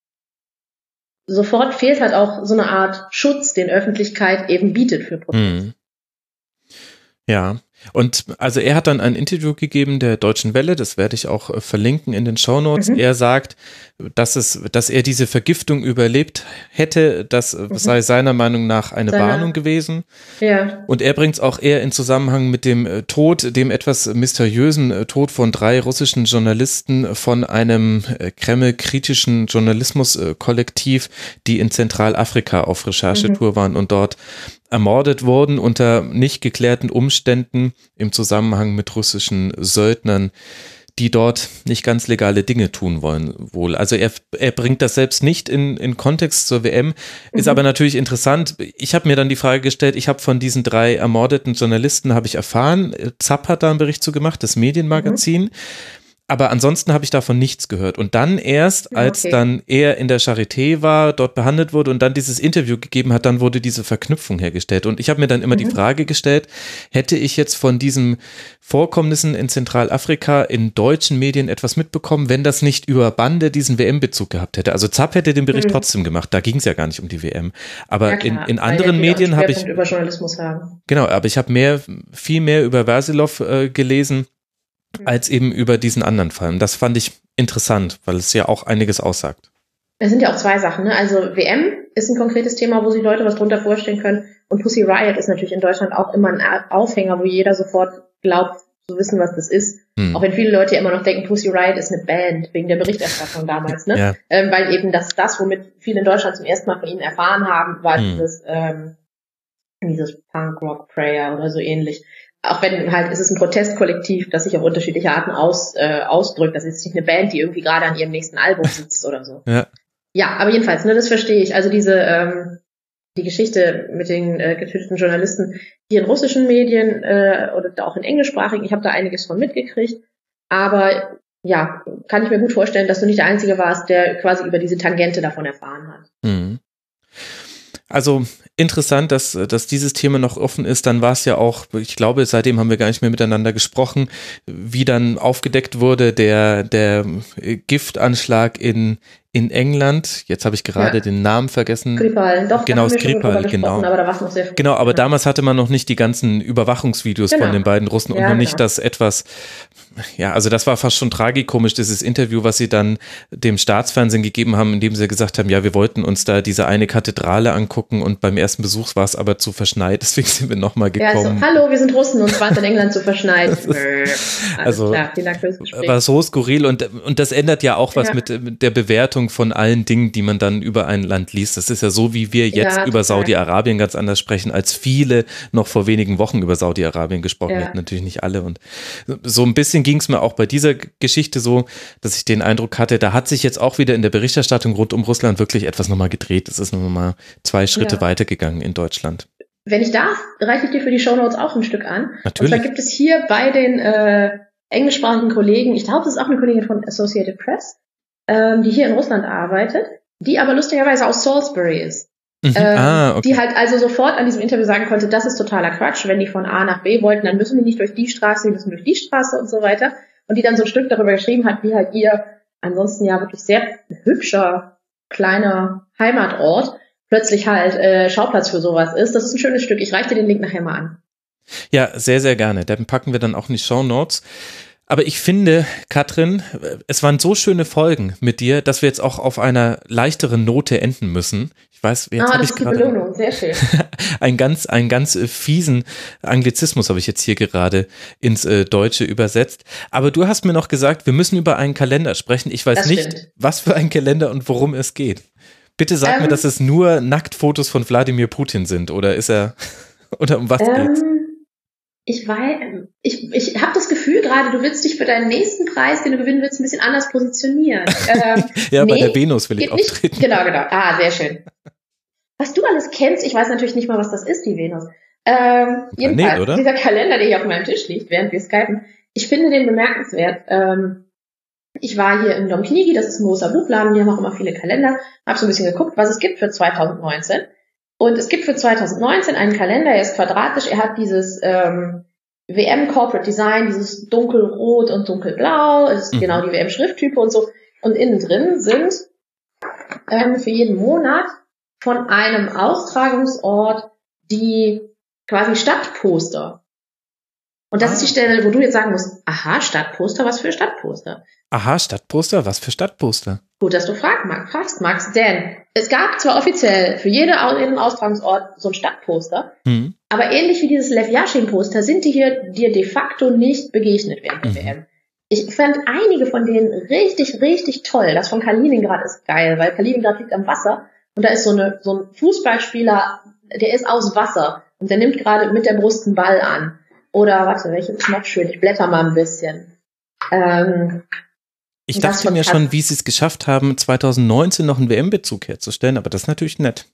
sofort fehlt halt auch so eine Art Schutz, den Öffentlichkeit eben bietet für Protest. Mhm. Ja, und also er hat dann ein Interview gegeben der Deutschen Welle, das werde ich auch äh, verlinken in den Shownotes. Mhm. Er sagt, dass es, dass er diese Vergiftung überlebt hätte, das mhm. sei seiner Meinung nach eine Seine, Warnung gewesen. Ja. Und er bringt es auch eher in Zusammenhang mit dem äh, Tod, dem etwas mysteriösen äh, Tod von drei russischen Journalisten von einem Kreml-kritischen Journalismus-Kollektiv, die in Zentralafrika auf Recherchetour mhm. waren und dort ermordet wurden unter nicht geklärten Umständen im Zusammenhang mit russischen Söldnern, die dort nicht ganz legale Dinge tun wollen wohl. Also er, er bringt das selbst nicht in, in Kontext zur WM, ist mhm. aber natürlich interessant. Ich habe mir dann die Frage gestellt, ich habe von diesen drei ermordeten Journalisten, habe ich erfahren, Zapp hat da einen Bericht zu gemacht, das Medienmagazin. Mhm. Aber ansonsten habe ich davon nichts gehört. Und dann erst, als okay. dann er in der Charité war, dort behandelt wurde und dann dieses Interview gegeben hat, dann wurde diese Verknüpfung hergestellt. Und ich habe mir dann immer mhm. die Frage gestellt, hätte ich jetzt von diesen Vorkommnissen in Zentralafrika in deutschen Medien etwas mitbekommen, wenn das nicht über Bande diesen WM-Bezug gehabt hätte? Also Zapp hätte den Bericht mhm. trotzdem gemacht, da ging es ja gar nicht um die WM. Aber ja, in, in anderen Medien habe ich. Über Journalismus haben. Genau, aber ich habe mehr, viel mehr über Versilov äh, gelesen. Als eben über diesen anderen Fall. das fand ich interessant, weil es ja auch einiges aussagt. Es sind ja auch zwei Sachen. Ne? Also WM ist ein konkretes Thema, wo sich Leute was drunter vorstellen können. Und Pussy Riot ist natürlich in Deutschland auch immer ein Aufhänger, wo jeder sofort glaubt zu wissen, was das ist. Hm. Auch wenn viele Leute immer noch denken, Pussy Riot ist eine Band, wegen der Berichterstattung damals. Ne? Ja. Ähm, weil eben das, das, womit viele in Deutschland zum ersten Mal von ihnen erfahren haben, war hm. dieses, ähm, dieses Punk Rock Prayer oder so ähnlich auch wenn halt, es ist ein Protestkollektiv, das sich auf unterschiedliche Arten aus, äh, ausdrückt. Das ist nicht eine Band, die irgendwie gerade an ihrem nächsten Album sitzt oder so. Ja. Ja, aber jedenfalls, ne, das verstehe ich. Also diese, ähm, die Geschichte mit den äh, getöteten Journalisten hier in russischen Medien äh, oder auch in englischsprachigen, ich habe da einiges von mitgekriegt. Aber ja, kann ich mir gut vorstellen, dass du nicht der Einzige warst, der quasi über diese Tangente davon erfahren hat. Mhm. Also interessant, dass, dass dieses Thema noch offen ist. Dann war es ja auch, ich glaube, seitdem haben wir gar nicht mehr miteinander gesprochen, wie dann aufgedeckt wurde, der, der Giftanschlag in, in England. Jetzt habe ich gerade ja. den Namen vergessen. Skripal, doch. Genau, Skripal, genau. Aber da noch sehr genau, aber damals hatte man noch nicht die ganzen Überwachungsvideos genau. von den beiden Russen und ja, noch nicht genau. das etwas ja, also das war fast schon tragikomisch, dieses Interview, was sie dann dem Staatsfernsehen gegeben haben, indem sie gesagt haben, ja, wir wollten uns da diese eine Kathedrale angucken und beim ersten Besuch war es aber zu verschneit, deswegen sind wir nochmal gekommen. Ja, also, hallo, wir sind Russen und zwar in England zu verschneit. also, klar, war so skurril und, und das ändert ja auch was ja. mit, mit, der Bewertung von allen Dingen, die man dann über ein Land liest. Das ist ja so, wie wir jetzt ja, über Saudi-Arabien ganz anders sprechen, als viele noch vor wenigen Wochen über Saudi-Arabien gesprochen ja. hätten. Natürlich nicht alle und so ein bisschen ging es mir auch bei dieser Geschichte so, dass ich den Eindruck hatte, da hat sich jetzt auch wieder in der Berichterstattung rund um Russland wirklich etwas nochmal gedreht. Es ist nochmal zwei Schritte ja. weitergegangen in Deutschland. Wenn ich darf, reiche ich dir für die Shownotes auch ein Stück an. Natürlich. Und zwar gibt es hier bei den äh, englischsprachigen Kollegen, ich glaube, das ist auch eine Kollegin von Associated Press, ähm, die hier in Russland arbeitet, die aber lustigerweise aus Salisbury ist. Mhm. Ähm, ah, okay. Die halt also sofort an diesem Interview sagen konnte, das ist totaler Quatsch. Wenn die von A nach B wollten, dann müssen die nicht durch die Straße, die müssen durch die Straße und so weiter. Und die dann so ein Stück darüber geschrieben hat, wie halt ihr ansonsten ja wirklich sehr hübscher kleiner Heimatort plötzlich halt äh, Schauplatz für sowas ist. Das ist ein schönes Stück. Ich reiche dir den Link nachher mal an. Ja, sehr, sehr gerne. Dann packen wir dann auch in die Show Notes. Aber ich finde, Katrin, es waren so schöne Folgen mit dir, dass wir jetzt auch auf einer leichteren Note enden müssen. Ich weiß, jetzt ah, habe ich gerade sehr schön. einen ganz, einen ganz äh, fiesen Anglizismus habe ich jetzt hier gerade ins äh, Deutsche übersetzt. Aber du hast mir noch gesagt, wir müssen über einen Kalender sprechen. Ich weiß das nicht, stimmt. was für ein Kalender und worum es geht. Bitte sag ähm, mir, dass es nur Nacktfotos von Wladimir Putin sind oder ist er oder um was ähm, geht's? Ich weiß, ich, ich habe das Gefühl gerade, du willst dich für deinen nächsten Preis, den du gewinnen willst, ein bisschen anders positionieren. Ähm, ja, nee, bei der Venus will ich auftreten. Nicht. Genau, genau. Ah, sehr schön. Was du alles kennst, ich weiß natürlich nicht mal, was das ist, die Venus. Ähm, jedenfalls, oder? dieser Kalender, der hier auf meinem Tisch liegt, während wir skypen, ich finde den bemerkenswert. Ähm, ich war hier im Dom Knigi, das ist ein großer Buchladen, die haben auch immer viele Kalender, habe so ein bisschen geguckt, was es gibt für 2019 und es gibt für 2019 einen Kalender, er ist quadratisch, er hat dieses ähm, WM Corporate Design, dieses dunkelrot und dunkelblau, es ist mhm. genau die WM-Schrifttype und so. Und innen drin sind ähm, für jeden Monat von einem Austragungsort die quasi Stadtposter. Und das ah. ist die Stelle, wo du jetzt sagen musst, aha, Stadtposter, was für Stadtposter? Aha, Stadtposter, was für Stadtposter? Gut, dass du fragst, Max, denn es gab zwar offiziell für jeden Austragungsort so ein Stadtposter, mhm. aber ähnlich wie dieses Lev Yashin-Poster sind die hier dir de facto nicht begegnet während der mhm. WM. Ich fand einige von denen richtig, richtig toll. Das von Kaliningrad ist geil, weil Kaliningrad liegt am Wasser und da ist so, eine, so ein Fußballspieler, der ist aus Wasser und der nimmt gerade mit der Brust einen Ball an. Oder warte, welches ist noch schön? Ich blätter mal ein bisschen. Ähm, ich dachte mir schon, wie sie es geschafft haben, 2019 noch einen WM-Bezug herzustellen, aber das ist natürlich nett.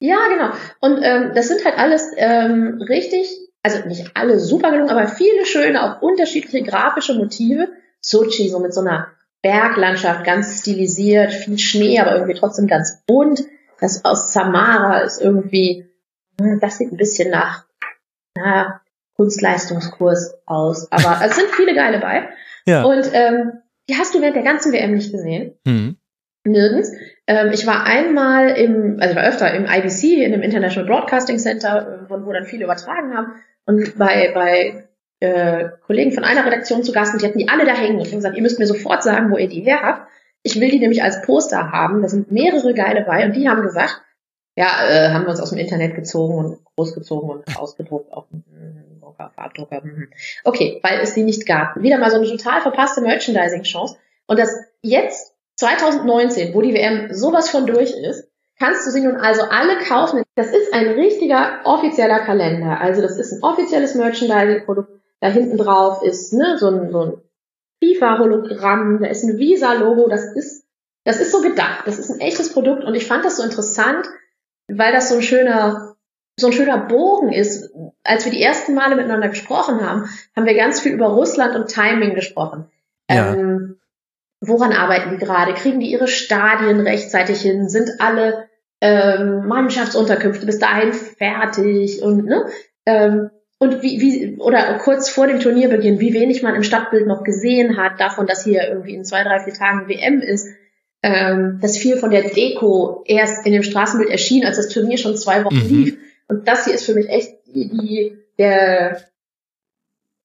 Ja, genau. Und ähm, das sind halt alles ähm, richtig, also nicht alle super gelungen, aber viele schöne, auch unterschiedliche grafische Motive. Sochi, so mit so einer Berglandschaft, ganz stilisiert, viel Schnee, aber irgendwie trotzdem ganz bunt. Das aus Samara ist irgendwie, hm, das sieht ein bisschen nach na, Kunstleistungskurs aus. Aber es sind viele geile bei. Ja. Und ähm, die hast du während der ganzen WM nicht gesehen. Mhm. Nirgends. Ähm, ich war einmal im, also ich war öfter im IBC, in dem International Broadcasting Center, wo, wo dann viele übertragen haben. Und bei, bei äh, Kollegen von einer Redaktion zu Gast und die hatten die alle da hängen. Und ich habe gesagt, ihr müsst mir sofort sagen, wo ihr die her habt. Ich will die nämlich als Poster haben. Da sind mehrere geile bei und die haben gesagt, ja, äh, haben wir uns aus dem Internet gezogen und großgezogen und ausgedruckt auf dem Drucker, Farbdrucker. Mhm. Okay, weil es die nicht gab. Wieder mal so eine total verpasste Merchandising-Chance. Und das jetzt 2019, wo die WM sowas von durch ist, kannst du sie nun also alle kaufen. Das ist ein richtiger offizieller Kalender. Also das ist ein offizielles Merchandising-Produkt. Da hinten drauf ist ne, so ein, so ein FIFA-Hologramm, da ist ein Visa-Logo. Das ist, das ist so gedacht. Das ist ein echtes Produkt. Und ich fand das so interessant, weil das so ein schöner, so ein schöner Bogen ist. Als wir die ersten Male miteinander gesprochen haben, haben wir ganz viel über Russland und Timing gesprochen. Ja. Ähm, woran arbeiten die gerade? Kriegen die ihre Stadien rechtzeitig hin? Sind alle ähm, Mannschaftsunterkünfte bis dahin fertig? Und ne? Ähm, und wie, wie, oder kurz vor dem Turnierbeginn, wie wenig man im Stadtbild noch gesehen hat, davon, dass hier irgendwie in zwei, drei, vier Tagen WM ist, ähm, dass viel von der Deko erst in dem Straßenbild erschien, als das Turnier schon zwei Wochen mhm. lief. Und das hier ist für mich echt die, die, der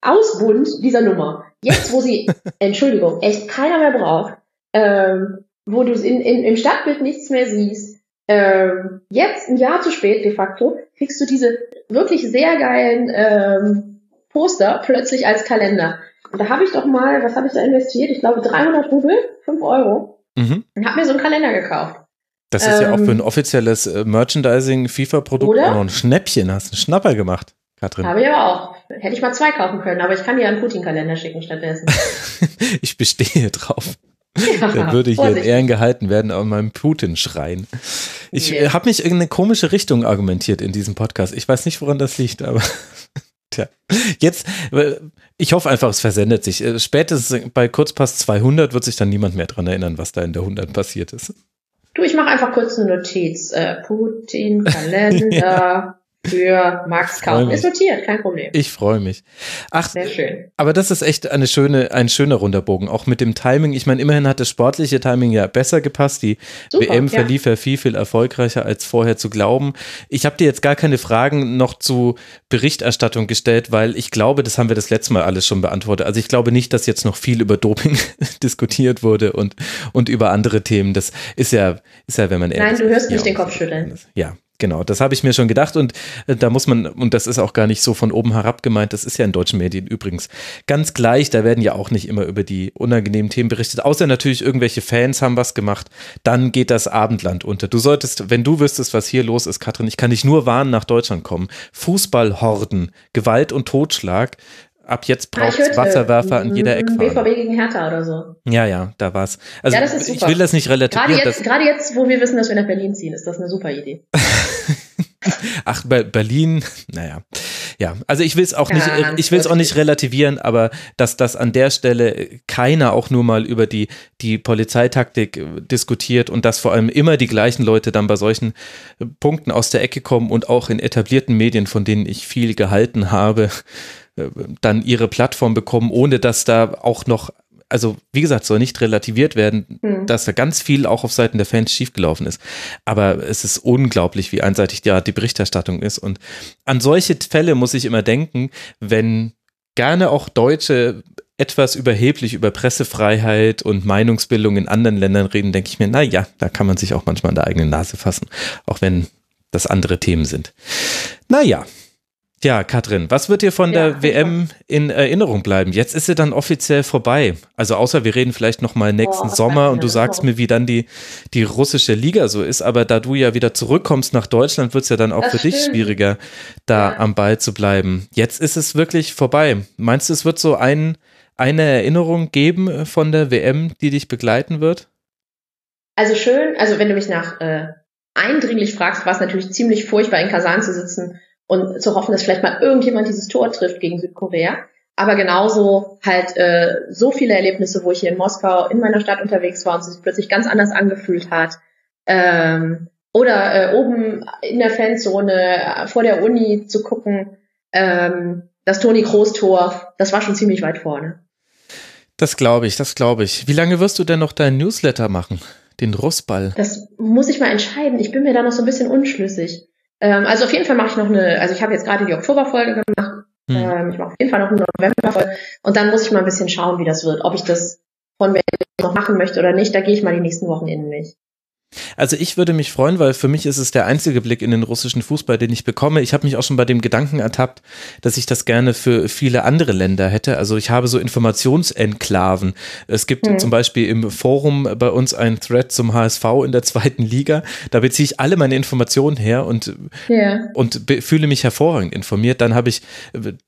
Ausbund dieser Nummer. Jetzt, wo sie, Entschuldigung, echt keiner mehr braucht, ähm, wo du in, in, im Stadtbild nichts mehr siehst, ähm, jetzt, ein Jahr zu spät de facto, kriegst du diese wirklich sehr geilen ähm, Poster plötzlich als Kalender. Und da habe ich doch mal, was habe ich da investiert? Ich glaube 300 Rubel, 5 Euro. Mhm. Und habe mir so einen Kalender gekauft. Das ist ähm, ja auch für ein ähm, offizielles äh, Merchandising-FIFA-Produkt auch noch ein Schnäppchen. Hast einen Schnapper gemacht, Katrin. Habe ich aber auch. Hätte ich mal zwei kaufen können, aber ich kann dir einen Putin-Kalender schicken stattdessen. ich bestehe drauf. Ja, Der würde hier in Ehren gehalten werden, aber meinem Putin schreien. Ich yeah. habe mich in eine komische Richtung argumentiert in diesem Podcast. Ich weiß nicht, woran das liegt, aber tja. Jetzt, ich hoffe einfach, es versendet sich. Äh, spätestens bei Kurzpass 200 wird sich dann niemand mehr dran erinnern, was da in der 100 passiert ist. Du, ich mache einfach kurz eine Notiz. Äh, Putin, Kalender, für Max kaufen. Ist notiert, kein Problem. Ich freue mich. Ach, sehr schön. Aber das ist echt eine schöne, ein schöner Runterbogen. Auch mit dem Timing. Ich meine, immerhin hat das sportliche Timing ja besser gepasst. Die Super, WM verlief ja. viel, viel erfolgreicher als vorher zu glauben. Ich habe dir jetzt gar keine Fragen noch zu Berichterstattung gestellt, weil ich glaube, das haben wir das letzte Mal alles schon beantwortet. Also ich glaube nicht, dass jetzt noch viel über Doping diskutiert wurde und, und über andere Themen. Das ist ja, ist ja, wenn man Nein, du hörst nicht den Kopf schütteln. Ja, Genau, das habe ich mir schon gedacht und äh, da muss man, und das ist auch gar nicht so von oben herab gemeint, das ist ja in deutschen Medien übrigens ganz gleich, da werden ja auch nicht immer über die unangenehmen Themen berichtet, außer natürlich irgendwelche Fans haben was gemacht, dann geht das Abendland unter. Du solltest, wenn du wüsstest, was hier los ist, Katrin, ich kann dich nur warnen, nach Deutschland kommen. Fußballhorden, Gewalt und Totschlag, ab jetzt braucht es Wasserwerfer an jeder Ecke. BVB gegen Hertha oder so. Ja, ja, da war's. Also ja, ich will das nicht relativieren. Gerade jetzt, gerade jetzt, wo wir wissen, dass wir nach Berlin ziehen, ist das eine super Idee. Ach, Berlin, naja. Ja, also ich will es auch nicht, ich will es auch nicht relativieren, aber dass das an der Stelle keiner auch nur mal über die, die Polizeitaktik äh, diskutiert und dass vor allem immer die gleichen Leute dann bei solchen äh, Punkten aus der Ecke kommen und auch in etablierten Medien, von denen ich viel gehalten habe, dann ihre Plattform bekommen, ohne dass da auch noch also wie gesagt, soll nicht relativiert werden, mhm. dass da ganz viel auch auf Seiten der Fans schiefgelaufen ist. Aber es ist unglaublich, wie einseitig ja die Berichterstattung ist. Und an solche Fälle muss ich immer denken, wenn gerne auch Deutsche etwas überheblich über Pressefreiheit und Meinungsbildung in anderen Ländern reden, denke ich mir, na ja, da kann man sich auch manchmal an der eigenen Nase fassen, auch wenn das andere Themen sind. Naja, ja, Katrin, was wird dir von ja, der WM in Erinnerung bleiben? Jetzt ist sie dann offiziell vorbei. Also außer wir reden vielleicht noch mal nächsten Boah, Sommer und du sagst mir, wie dann die, die russische Liga so ist. Aber da du ja wieder zurückkommst nach Deutschland, wird es ja dann auch das für stimmt. dich schwieriger, da ja. am Ball zu bleiben. Jetzt ist es wirklich vorbei. Meinst du, es wird so ein, eine Erinnerung geben von der WM, die dich begleiten wird? Also schön, also wenn du mich nach äh, eindringlich fragst, war es natürlich ziemlich furchtbar in Kasan zu sitzen und zu hoffen, dass vielleicht mal irgendjemand dieses Tor trifft gegen Südkorea. aber genauso halt äh, so viele Erlebnisse, wo ich hier in Moskau in meiner Stadt unterwegs war und es sich plötzlich ganz anders angefühlt hat. Ähm, oder äh, oben in der Fanzone äh, vor der Uni zu gucken, ähm, das Toni Kroos Tor, das war schon ziemlich weit vorne. Das glaube ich, das glaube ich. Wie lange wirst du denn noch deinen Newsletter machen? Den Russball? Das muss ich mal entscheiden. Ich bin mir da noch so ein bisschen unschlüssig. Ähm, also auf jeden Fall mache ich noch eine, also ich habe jetzt gerade die Oktoberfolge gemacht. Hm. Ähm, ich mache auf jeden Fall noch eine Novemberfolge. Und dann muss ich mal ein bisschen schauen, wie das wird. Ob ich das von Berlin noch machen möchte oder nicht. Da gehe ich mal die nächsten Wochen in mich. Also ich würde mich freuen, weil für mich ist es der einzige Blick in den russischen Fußball, den ich bekomme. Ich habe mich auch schon bei dem Gedanken ertappt, dass ich das gerne für viele andere Länder hätte. Also ich habe so Informationsenklaven. Es gibt hm. zum Beispiel im Forum bei uns einen Thread zum HSV in der zweiten Liga. Da beziehe ich alle meine Informationen her und, ja. und fühle mich hervorragend informiert. Dann habe ich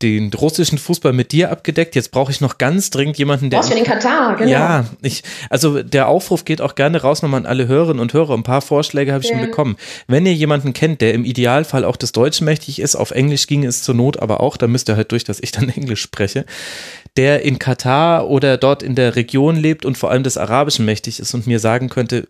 den russischen Fußball mit dir abgedeckt. Jetzt brauche ich noch ganz dringend jemanden, der. Brauchst du den Katar, genau. Ja, ich, also der Aufruf geht auch gerne raus nochmal an alle Hörerinnen und Hörer. Ein paar Vorschläge habe ich ja. schon bekommen. Wenn ihr jemanden kennt, der im Idealfall auch des Deutschen mächtig ist, auf Englisch ging es zur Not aber auch, dann müsst ihr halt durch, dass ich dann Englisch spreche, der in Katar oder dort in der Region lebt und vor allem des Arabischen mächtig ist und mir sagen könnte,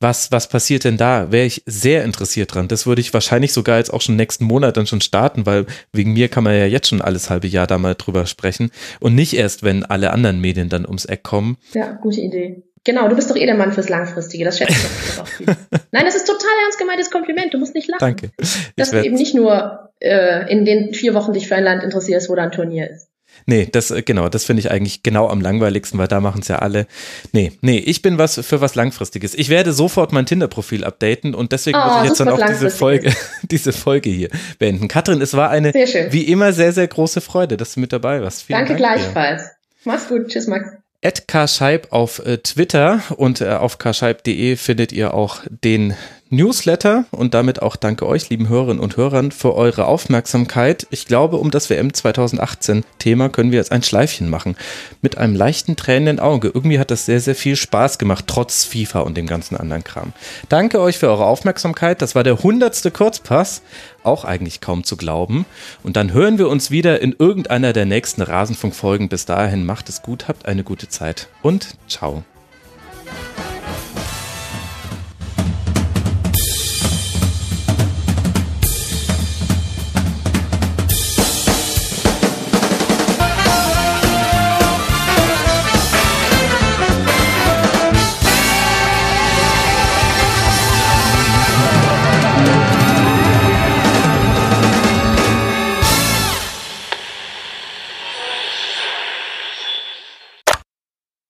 was, was passiert denn da? Wäre ich sehr interessiert dran. Das würde ich wahrscheinlich sogar jetzt auch schon nächsten Monat dann schon starten, weil wegen mir kann man ja jetzt schon alles halbe Jahr da mal drüber sprechen und nicht erst, wenn alle anderen Medien dann ums Eck kommen. Ja, gute Idee. Genau, du bist doch eh der Mann fürs Langfristige, das schätze ich doch auch viel. Nein, das ist total ernst gemeintes Kompliment, du musst nicht lachen. Danke. Dass du eben nicht nur äh, in den vier Wochen dich für ein Land interessierst, wo da ein Turnier ist. Nee, das, äh, genau, das finde ich eigentlich genau am langweiligsten, weil da machen es ja alle. Nee, nee, ich bin was für was Langfristiges. Ich werde sofort mein Tinder-Profil updaten und deswegen oh, muss ich jetzt dann auch diese Folge, diese Folge hier beenden. Katrin, es war eine, wie immer, sehr, sehr große Freude, dass du mit dabei warst. Vielen Danke Dank gleichfalls. Dir. Mach's gut. Tschüss, Max. Ed Karscheib auf äh, Twitter und äh, auf karscheib.de findet ihr auch den Newsletter und damit auch danke euch, lieben Hörerinnen und Hörern, für eure Aufmerksamkeit. Ich glaube, um das WM 2018 Thema können wir jetzt ein Schleifchen machen. Mit einem leichten tränenden Auge. Irgendwie hat das sehr, sehr viel Spaß gemacht, trotz FIFA und dem ganzen anderen Kram. Danke euch für eure Aufmerksamkeit. Das war der hundertste Kurzpass. Auch eigentlich kaum zu glauben. Und dann hören wir uns wieder in irgendeiner der nächsten Rasenfunkfolgen. Bis dahin macht es gut, habt eine gute Zeit und ciao.